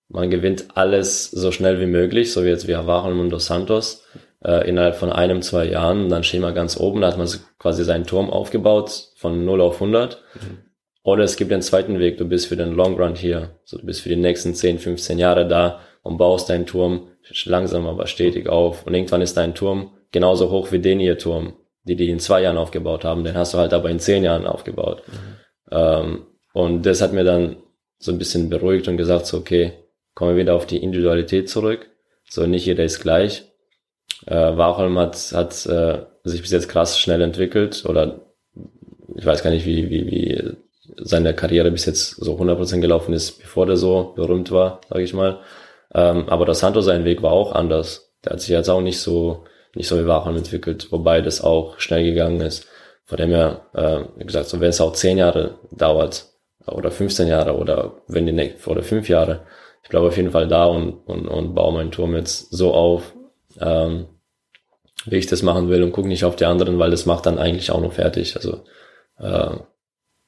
Speaker 1: man gewinnt alles so schnell wie möglich, so wie jetzt wie Havarem und Dos Santos, äh, innerhalb von einem, zwei Jahren. Dann stehen wir ganz oben, da hat man quasi seinen Turm aufgebaut von 0 auf 100. Mhm. Oder es gibt den zweiten Weg, du bist für den Long Run hier. So, du bist für die nächsten 10, 15 Jahre da und baust deinen Turm langsam aber stetig auf. Und irgendwann ist dein Turm genauso hoch wie den ihr Turm, die die in zwei Jahren aufgebaut haben. Den hast du halt aber in zehn Jahren aufgebaut. Mhm. Ähm, und das hat mir dann so ein bisschen beruhigt und gesagt, so, okay, kommen wir wieder auf die Individualität zurück. So, nicht jeder ist gleich. Äh, Warholm hat, hat äh, sich bis jetzt krass schnell entwickelt oder ich weiß gar nicht, wie, wie, wie seine Karriere bis jetzt so 100% gelaufen ist, bevor der so berühmt war, sage ich mal. Ähm, aber das Santos sein Weg war auch anders. Der hat sich jetzt auch nicht so nicht so wie Wachholm entwickelt, wobei das auch schnell gegangen ist. Von dem her, äh, wie gesagt, so wenn es auch zehn Jahre dauert oder 15 Jahre oder wenn die nächsten oder fünf Jahre, ich bleibe auf jeden Fall da und, und, und baue meinen Turm jetzt so auf, ähm, wie ich das machen will und gucke nicht auf die anderen, weil das macht dann eigentlich auch noch fertig. Also äh,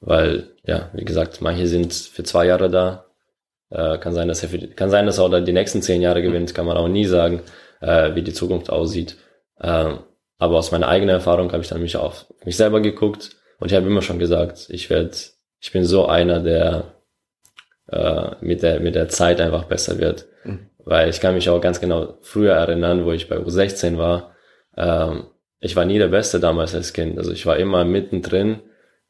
Speaker 1: weil ja, wie gesagt, manche sind für zwei Jahre da. Äh, kann sein, dass er für, kann sein, dass er auch die nächsten zehn Jahre gewinnt, kann man auch nie sagen, äh, wie die Zukunft aussieht. Äh, aber aus meiner eigenen Erfahrung habe ich dann mich auf mich selber geguckt und ich habe immer schon gesagt, ich werde, ich bin so einer, der äh, mit der mit der Zeit einfach besser wird, mhm. Weil ich kann mich auch ganz genau früher erinnern, wo ich bei U16 war. Ähm, ich war nie der Beste damals als Kind, also ich war immer mittendrin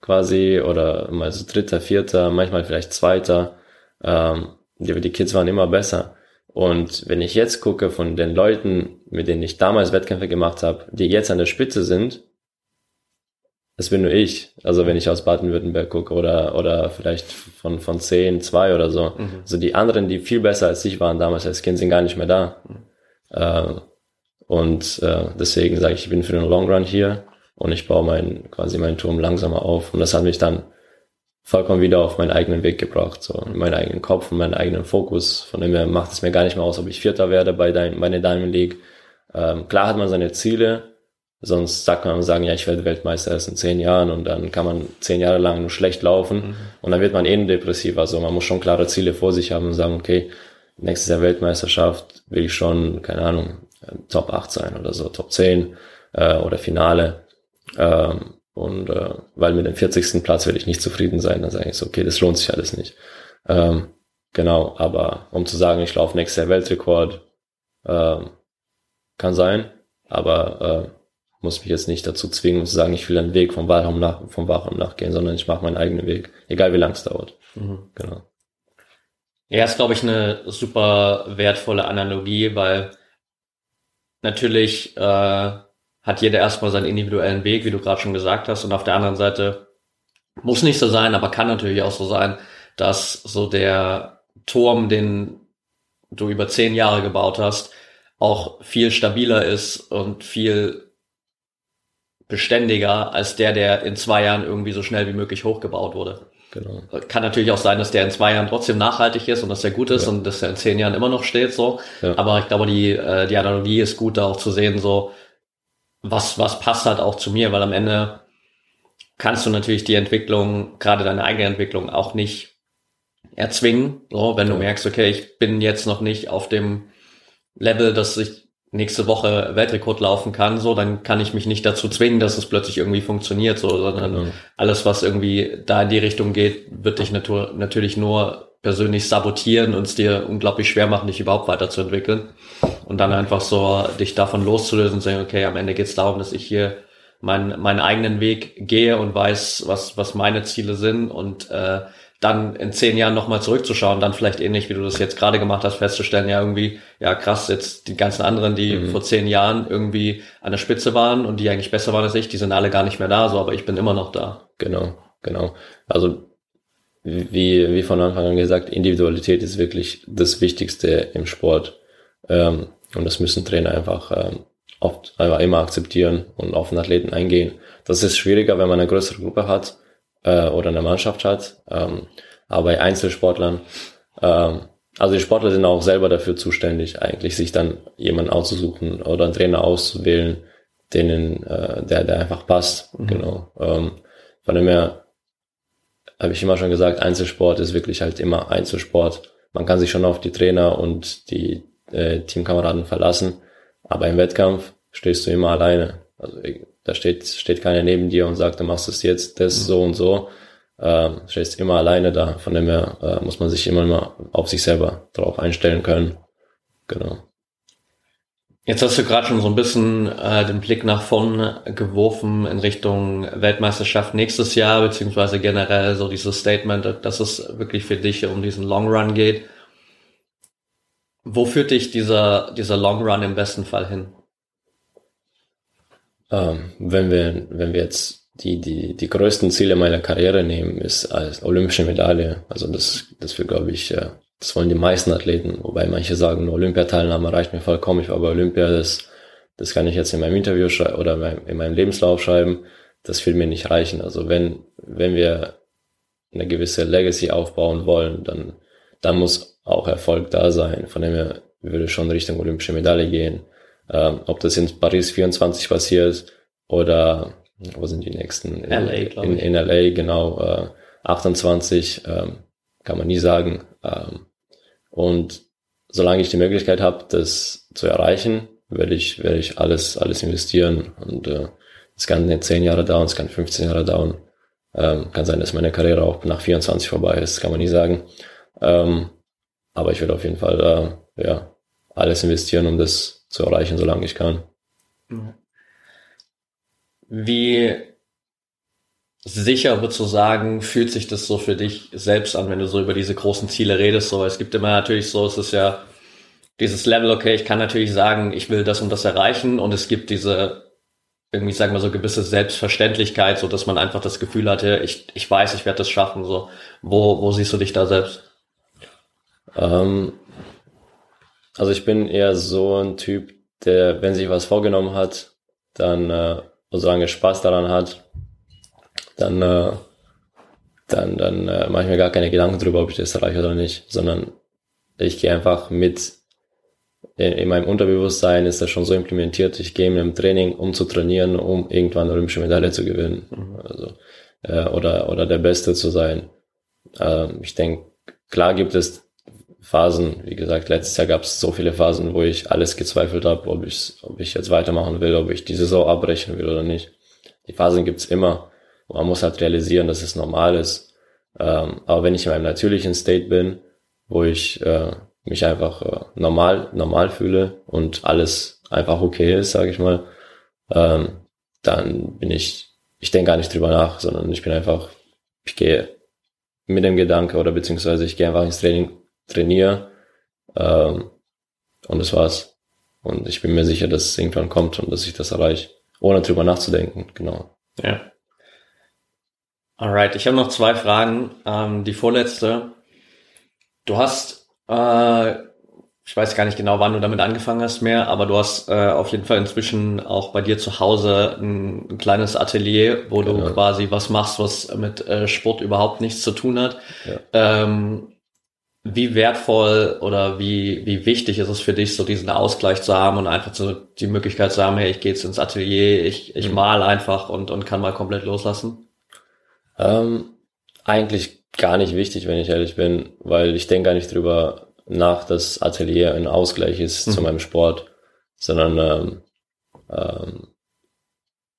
Speaker 1: quasi oder mal so dritter, vierter, manchmal vielleicht zweiter. Ähm, die, die Kids waren immer besser. Und wenn ich jetzt gucke von den Leuten, mit denen ich damals Wettkämpfe gemacht habe, die jetzt an der Spitze sind, das bin nur ich. Also wenn ich aus Baden-Württemberg gucke oder, oder vielleicht von, von 10, 2 oder so. Mhm. Also die anderen, die viel besser als ich waren damals als Kind, sind gar nicht mehr da. Mhm. Äh, und äh, deswegen sage ich, ich bin für den Long Run hier und ich baue meinen, quasi meinen Turm langsamer auf. Und das hat mich dann vollkommen wieder auf meinen eigenen Weg gebracht, so in meinen eigenen Kopf und meinen eigenen Fokus. Von dem her macht es mir gar nicht mehr aus, ob ich Vierter werde bei, dein, bei der Diamond League. Ähm, klar hat man seine Ziele, sonst sagt man sagen, ja, ich werde Weltmeister erst in zehn Jahren und dann kann man zehn Jahre lang nur schlecht laufen mhm. und dann wird man eh depressiv. Also man muss schon klare Ziele vor sich haben und sagen, okay, nächstes Jahr Weltmeisterschaft will ich schon, keine Ahnung, Top 8 sein oder so, Top 10 äh, oder Finale. Ähm, und äh, weil mit dem 40. Platz werde ich nicht zufrieden sein, dann sage ich so, okay, das lohnt sich alles nicht. Ähm, genau, aber um zu sagen, ich laufe nächstes Jahr Weltrekord, äh, kann sein, aber äh, muss mich jetzt nicht dazu zwingen zu sagen, ich will einen Weg vom Wahlraum nach, vom Wahlraum nachgehen, sondern ich mache meinen eigenen Weg, egal wie lang es dauert. Mhm. Genau.
Speaker 2: Ja, ist, glaube ich, eine super wertvolle Analogie, weil natürlich äh, hat jeder erstmal seinen individuellen Weg, wie du gerade schon gesagt hast. Und auf der anderen Seite muss nicht so sein, aber kann natürlich auch so sein, dass so der Turm, den du über zehn Jahre gebaut hast, auch viel stabiler ist und viel beständiger als der, der in zwei Jahren irgendwie so schnell wie möglich hochgebaut wurde. Genau. Kann natürlich auch sein, dass der in zwei Jahren trotzdem nachhaltig ist und dass der gut ist ja. und dass er in zehn Jahren immer noch steht, so. Ja. Aber ich glaube, die, äh, die Analogie ist gut, da auch zu sehen, so, was, was passt halt auch zu mir, weil am Ende kannst du natürlich die Entwicklung, gerade deine eigene Entwicklung auch nicht erzwingen. So, wenn du merkst, okay, ich bin jetzt noch nicht auf dem Level, dass ich nächste Woche Weltrekord laufen kann, so, dann kann ich mich nicht dazu zwingen, dass es plötzlich irgendwie funktioniert, so, sondern mhm. alles, was irgendwie da in die Richtung geht, wird dich natu natürlich nur persönlich sabotieren und es dir unglaublich schwer machen, dich überhaupt weiterzuentwickeln. Und dann einfach so dich davon loszulösen und sagen, okay, am Ende geht es darum, dass ich hier meinen, meinen eigenen Weg gehe und weiß, was, was meine Ziele sind und äh, dann in zehn Jahren nochmal zurückzuschauen, dann vielleicht ähnlich, wie du das jetzt gerade gemacht hast, festzustellen, ja irgendwie, ja krass, jetzt die ganzen anderen, die mhm. vor zehn Jahren irgendwie an der Spitze waren und die eigentlich besser waren als ich, die sind alle gar nicht mehr da, so, aber ich bin immer noch da.
Speaker 1: Genau, genau. Also wie, wie von Anfang an gesagt, Individualität ist wirklich das Wichtigste im Sport. Ähm, und das müssen Trainer einfach ähm, oft einfach immer akzeptieren und auf den Athleten eingehen. Das ist schwieriger, wenn man eine größere Gruppe hat äh, oder eine Mannschaft hat. Ähm, aber bei Einzelsportlern, ähm, also die Sportler sind auch selber dafür zuständig, eigentlich sich dann jemanden auszusuchen oder einen Trainer auszuwählen, denen, äh, der, der einfach passt. Mhm. Genau. Ähm, von dem her habe ich immer schon gesagt, Einzelsport ist wirklich halt immer Einzelsport. Man kann sich schon auf die Trainer und die äh, Teamkameraden verlassen, aber im Wettkampf stehst du immer alleine. Also da steht, steht keiner neben dir und sagt, du machst es jetzt das mhm. so und so. Äh, stehst immer alleine da. Von dem her äh, muss man sich immer mal auf sich selber drauf einstellen können. Genau.
Speaker 2: Jetzt hast du gerade schon so ein bisschen äh, den Blick nach vorn geworfen in Richtung Weltmeisterschaft nächstes Jahr, beziehungsweise generell so dieses Statement, dass es wirklich für dich um diesen Long Run geht. Wo führt dich dieser, dieser Long Run im besten Fall hin?
Speaker 1: Ähm, wenn wir, wenn wir jetzt die, die, die größten Ziele meiner Karriere nehmen, ist als olympische Medaille. Also das, das will, glaube ich, äh, das wollen die meisten Athleten, wobei manche sagen, Olympiateilnahme reicht mir vollkommen. Ich war bei Olympia, das, das kann ich jetzt in meinem Interview schreiben oder in meinem Lebenslauf schreiben. Das will mir nicht reichen. Also wenn, wenn wir eine gewisse Legacy aufbauen wollen, dann, dann muss auch Erfolg da sein. Von dem her würde schon Richtung olympische Medaille gehen. Ähm, ob das in Paris 24 passiert oder wo sind die nächsten? In LA, in, in, LA, genau, äh, 28, ähm, kann man nie sagen. Ähm, und solange ich die Möglichkeit habe, das zu erreichen, werde ich, werde ich alles, alles investieren. Und äh, es kann nicht 10 Jahre dauern, es kann 15 Jahre dauern. Ähm, kann sein, dass meine Karriere auch nach 24 vorbei ist, kann man nie sagen. Ähm, aber ich werde auf jeden Fall äh, ja, alles investieren, um das zu erreichen, solange ich kann.
Speaker 2: Wie sicher würdest du sagen, fühlt sich das so für dich selbst an, wenn du so über diese großen Ziele redest? So, es gibt immer natürlich so, es ist ja dieses Level, okay, ich kann natürlich sagen, ich will das und das erreichen und es gibt diese irgendwie, sagen wir so, gewisse Selbstverständlichkeit, so dass man einfach das Gefühl hatte, ich, ich weiß, ich werde das schaffen. So, wo, wo siehst du dich da selbst?
Speaker 1: Ähm, also ich bin eher so ein Typ, der, wenn sich was vorgenommen hat, dann, äh, solange Spaß daran hat, dann, äh, dann, dann äh, mache ich mir gar keine Gedanken drüber, ob ich das erreiche oder nicht, sondern ich gehe einfach mit in, in meinem Unterbewusstsein ist das schon so implementiert, ich gehe mit dem Training, um zu trainieren, um irgendwann eine olympische Medaille zu gewinnen. Mhm. Also, äh, oder, oder der Beste zu sein. Äh, ich denke, klar gibt es Phasen, wie gesagt, letztes Jahr gab es so viele Phasen, wo ich alles gezweifelt habe, ob ich, ob ich jetzt weitermachen will, ob ich die Saison abbrechen will oder nicht. Die Phasen gibt's immer. Man muss halt realisieren, dass es normal ist. Ähm, aber wenn ich in meinem natürlichen State bin, wo ich äh, mich einfach äh, normal, normal fühle und alles einfach okay ist, sage ich mal, ähm, dann bin ich, ich denke gar nicht drüber nach, sondern ich bin einfach, ich gehe mit dem Gedanke oder beziehungsweise ich gehe einfach ins Training, trainiere ähm, und das war's. Und ich bin mir sicher, dass es irgendwann kommt und dass ich das erreiche, ohne drüber nachzudenken, genau.
Speaker 2: Ja. Alright, ich habe noch zwei Fragen. Ähm, die vorletzte. Du hast äh, ich weiß gar nicht genau, wann du damit angefangen hast mehr, aber du hast äh, auf jeden Fall inzwischen auch bei dir zu Hause ein, ein kleines Atelier, wo genau. du quasi was machst, was mit äh, Sport überhaupt nichts zu tun hat. Ja. Ähm, wie wertvoll oder wie, wie wichtig ist es für dich, so diesen Ausgleich zu haben und einfach so die Möglichkeit zu haben, hey, ich gehe jetzt ins Atelier, ich, ich mhm. mal einfach und, und kann mal komplett loslassen?
Speaker 1: Ähm, eigentlich gar nicht wichtig, wenn ich ehrlich bin, weil ich denke gar nicht drüber nach, dass Atelier ein Ausgleich ist mhm. zu meinem Sport, sondern ähm, ähm,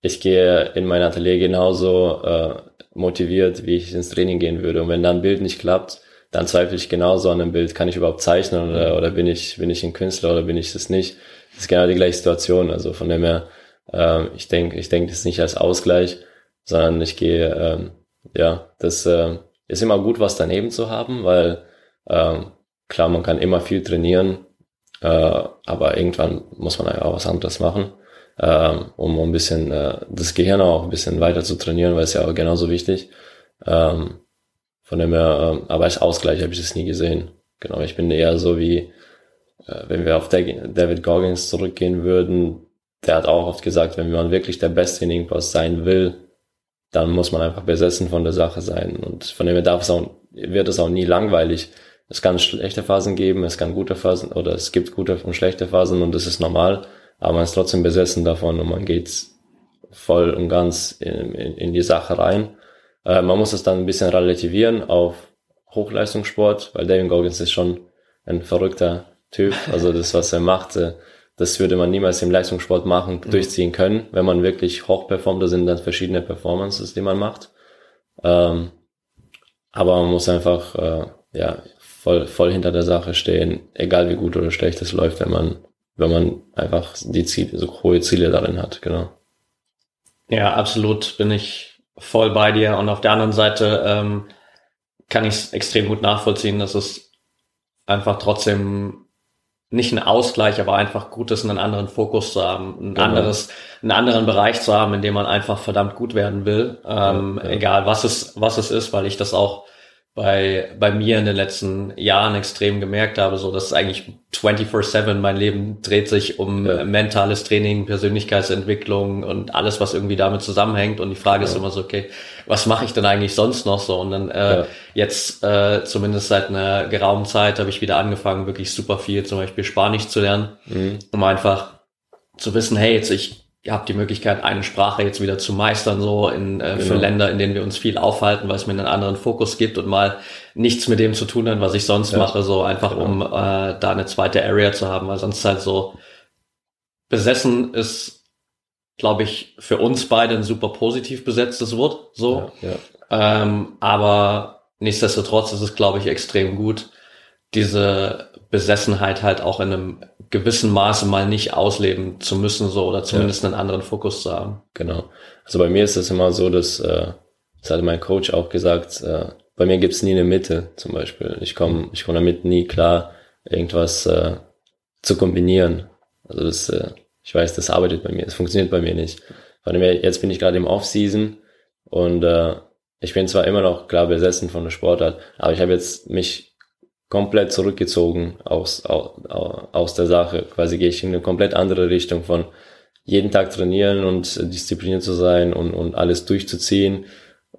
Speaker 1: ich gehe in mein Atelier genauso äh, motiviert, wie ich ins Training gehen würde. Und wenn dann ein Bild nicht klappt, dann zweifle ich genauso an dem Bild. Kann ich überhaupt zeichnen oder, mhm. oder bin ich bin ich ein Künstler oder bin ich es nicht? Das ist genau die gleiche Situation. Also von dem her, äh, ich denke, ich denke das nicht als Ausgleich, sondern ich gehe, ähm, ja, das äh, ist immer gut, was daneben zu haben, weil ähm, klar, man kann immer viel trainieren, äh, aber irgendwann muss man auch was anderes machen, ähm, um ein bisschen äh, das Gehirn auch ein bisschen weiter zu trainieren, weil es ja auch genauso wichtig. Ähm, von dem her, äh, aber als Ausgleich habe ich das nie gesehen. Genau, ich bin eher so wie, äh, wenn wir auf David Goggins zurückgehen würden, der hat auch oft gesagt, wenn man wirklich der Beste in irgendwas sein will, dann muss man einfach besessen von der Sache sein. Und von dem her darf es auch, wird es auch nie langweilig. Es kann schlechte Phasen geben, es kann gute Phasen oder es gibt gute und schlechte Phasen und das ist normal, aber man ist trotzdem besessen davon und man geht voll und ganz in, in, in die Sache rein. Äh, man muss es dann ein bisschen relativieren auf Hochleistungssport, weil David Goggins ist schon ein verrückter Typ. Also das, was er macht, äh, das würde man niemals im Leistungssport machen, mhm. durchziehen können. Wenn man wirklich hoch performt, da sind dann verschiedene Performances, die man macht. Ähm, aber man muss einfach äh, ja voll, voll hinter der Sache stehen, egal wie gut oder schlecht es läuft, wenn man, wenn man einfach die Ziele, so hohe Ziele darin hat, genau.
Speaker 2: Ja, absolut bin ich voll bei dir. Und auf der anderen Seite ähm, kann ich es extrem gut nachvollziehen, dass es einfach trotzdem nicht ein Ausgleich, aber einfach gut ist, einen anderen Fokus zu haben, ein genau. anderes, einen anderen Bereich zu haben, in dem man einfach verdammt gut werden will, ähm, ja, ja. egal was es, was es ist, weil ich das auch bei, bei mir in den letzten Jahren extrem gemerkt habe, so dass eigentlich 24-7 mein Leben dreht sich um ja. mentales Training, Persönlichkeitsentwicklung und alles, was irgendwie damit zusammenhängt. Und die Frage ja. ist immer so, okay, was mache ich denn eigentlich sonst noch so? Und dann äh, ja. jetzt äh, zumindest seit einer geraumen Zeit habe ich wieder angefangen, wirklich super viel zum Beispiel Spanisch zu lernen, mhm. um einfach zu wissen, hey, jetzt ich ihr habt die Möglichkeit, eine Sprache jetzt wieder zu meistern, so in, äh, genau. für Länder, in denen wir uns viel aufhalten, weil es mir einen anderen Fokus gibt und mal nichts mit dem zu tun hat, was ich sonst ja. mache, so einfach genau. um äh, da eine zweite Area zu haben, weil sonst halt so besessen ist, glaube ich, für uns beide ein super positiv besetztes Wort, so. Ja, ja. Ähm, aber nichtsdestotrotz ist es, glaube ich, extrem gut, diese Besessenheit halt auch in einem gewissen Maße mal nicht ausleben zu müssen, so oder zumindest ja. einen anderen Fokus zu haben.
Speaker 1: Genau. Also bei mir ist es immer so, dass, äh, das hatte mein Coach auch gesagt, äh, bei mir gibt's nie eine Mitte zum Beispiel. Ich komme ich komm damit nie klar, irgendwas äh, zu kombinieren. Also das, äh, ich weiß, das arbeitet bei mir, es funktioniert bei mir nicht. Her, jetzt bin ich gerade im Off-Season und äh, ich bin zwar immer noch klar besessen von der Sportart, aber ich habe jetzt mich komplett zurückgezogen aus, aus, aus der Sache. Quasi gehe ich in eine komplett andere Richtung von jeden Tag trainieren und diszipliniert zu sein und, und alles durchzuziehen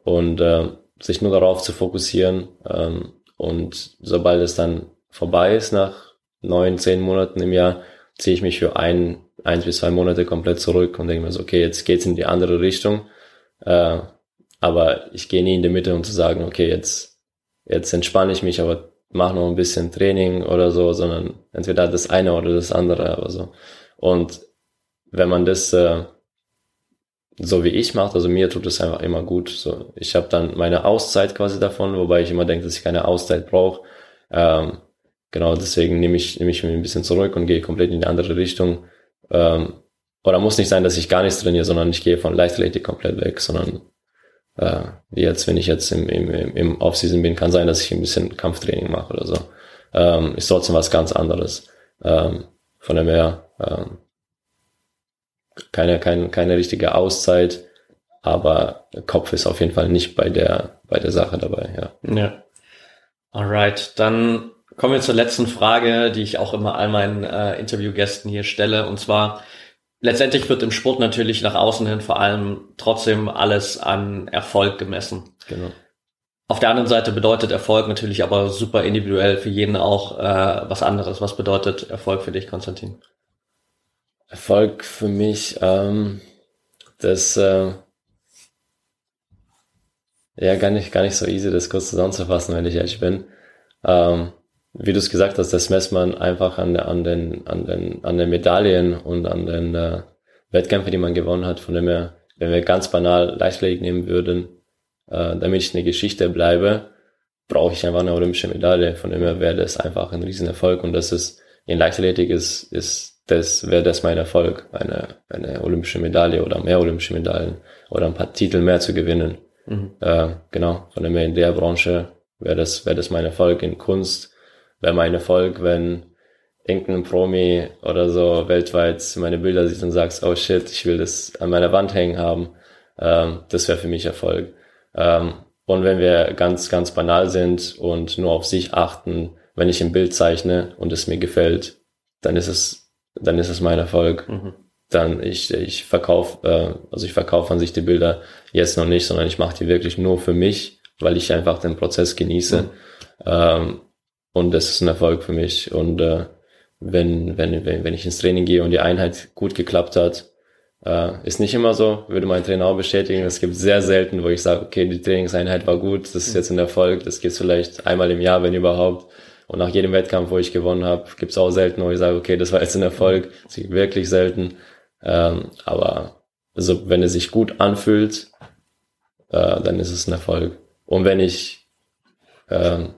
Speaker 1: und äh, sich nur darauf zu fokussieren. Ähm, und sobald es dann vorbei ist, nach neun, zehn Monaten im Jahr, ziehe ich mich für ein, eins bis zwei Monate komplett zurück und denke mir so, okay, jetzt geht's in die andere Richtung. Äh, aber ich gehe nie in die Mitte, um zu sagen, okay, jetzt, jetzt entspanne ich mich, aber mach noch ein bisschen Training oder so, sondern entweder das eine oder das andere, aber so. Und wenn man das äh, so wie ich macht, also mir tut es einfach immer gut. So, ich habe dann meine Auszeit quasi davon, wobei ich immer denke, dass ich keine Auszeit brauche. Ähm, genau, deswegen nehme ich, nehme ich mich ein bisschen zurück und gehe komplett in die andere Richtung. Ähm, oder muss nicht sein, dass ich gar nichts trainiere, sondern ich gehe von Leichtathletik komplett weg, sondern äh, wie jetzt, wenn ich jetzt im, im, im Offseason bin, kann sein, dass ich ein bisschen Kampftraining mache oder so. Ähm, ist trotzdem was ganz anderes. Ähm, von dem her, ähm, keine, keine, keine richtige Auszeit, aber Kopf ist auf jeden Fall nicht bei der, bei der Sache dabei, ja.
Speaker 2: Ja. Alright, dann kommen wir zur letzten Frage, die ich auch immer all meinen äh, Interviewgästen hier stelle, und zwar, letztendlich wird im Sport natürlich nach außen hin vor allem trotzdem alles an Erfolg gemessen. Genau. Auf der anderen Seite bedeutet Erfolg natürlich aber super individuell für jeden auch äh, was anderes. Was bedeutet Erfolg für dich, Konstantin?
Speaker 1: Erfolg für mich, ähm, das äh, ja gar nicht gar nicht so easy, das kurz zusammenzufassen, wenn ich ehrlich bin. Ähm, wie du es gesagt hast, das messt man einfach an, an, den, an, den, an den Medaillen und an den äh, Wettkämpfen, die man gewonnen hat. Von dem her, wenn wir ganz banal Leichtathletik nehmen würden, äh, damit ich eine Geschichte bleibe, brauche ich einfach eine olympische Medaille. Von dem her wäre das einfach ein Riesenerfolg und das ist in Leichtathletik ist, ist das wäre das mein Erfolg, eine, eine olympische Medaille oder mehr olympische Medaillen oder ein paar Titel mehr zu gewinnen. Mhm. Äh, genau, von dem her in der Branche wäre das wäre das mein Erfolg in Kunst wäre mein Erfolg, wenn irgendein Promi oder so weltweit meine Bilder sieht und sagst, oh shit, ich will das an meiner Wand hängen haben. Ähm, das wäre für mich Erfolg. Ähm, und wenn wir ganz, ganz banal sind und nur auf sich achten, wenn ich ein Bild zeichne und es mir gefällt, dann ist es, dann ist es mein Erfolg. Mhm. Dann ich, ich verkaufe, äh, also ich verkaufe an sich die Bilder jetzt noch nicht, sondern ich mache die wirklich nur für mich, weil ich einfach den Prozess genieße. Mhm. Ähm, und das ist ein Erfolg für mich. Und äh, wenn, wenn, wenn, wenn ich ins Training gehe und die Einheit gut geklappt hat, äh, ist nicht immer so, würde mein Trainer auch bestätigen. Es gibt sehr selten, wo ich sage, okay, die Trainingseinheit war gut, das ist jetzt ein Erfolg, das geht vielleicht einmal im Jahr, wenn überhaupt. Und nach jedem Wettkampf, wo ich gewonnen habe, gibt es auch selten, wo ich sage, okay, das war jetzt ein Erfolg. Es gibt wirklich selten. Ähm, aber also, wenn es sich gut anfühlt, äh, dann ist es ein Erfolg. Und wenn ich ähm,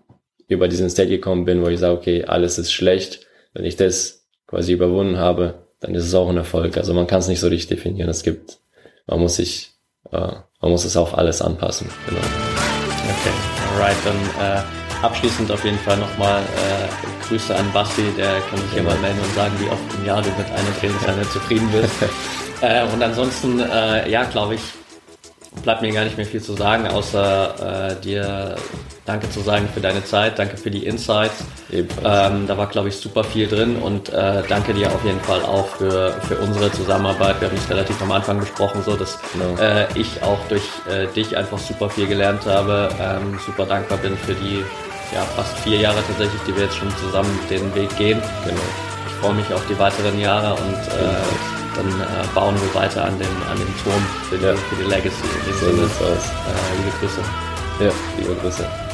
Speaker 1: über diesen State gekommen bin, wo ich sage, okay, alles ist schlecht. Wenn ich das quasi überwunden habe, dann ist es auch ein Erfolg. Also man kann es nicht so richtig definieren. Es gibt, man muss sich, äh, man muss es auf alles anpassen. Genau.
Speaker 2: Okay, alright, dann äh, abschließend auf jeden Fall nochmal äh, Grüße an Basti, der kann sich ja mal melden und sagen, wie oft im Jahr du mit einer Trainingseinheit zufrieden bist. äh, und ansonsten, äh, ja, glaube ich, bleibt mir gar nicht mehr viel zu sagen, außer äh, dir Danke zu sagen für deine Zeit, danke für die Insights. Ähm, da war, glaube ich, super viel drin und äh, danke dir auf jeden Fall auch für, für unsere Zusammenarbeit. Wir haben es relativ am Anfang besprochen, so dass genau. äh, ich auch durch äh, dich einfach super viel gelernt habe, ähm, super dankbar bin für die ja, fast vier Jahre tatsächlich, die wir jetzt schon zusammen den Weg gehen. Genau. Ich freue mich auf die weiteren Jahre und äh, dann äh, bauen wir weiter an dem, an dem Turm für die, ja. für die Legacy. In dem so Sinne, äh, liebe Grüße.
Speaker 1: Ja, liebe Grüße.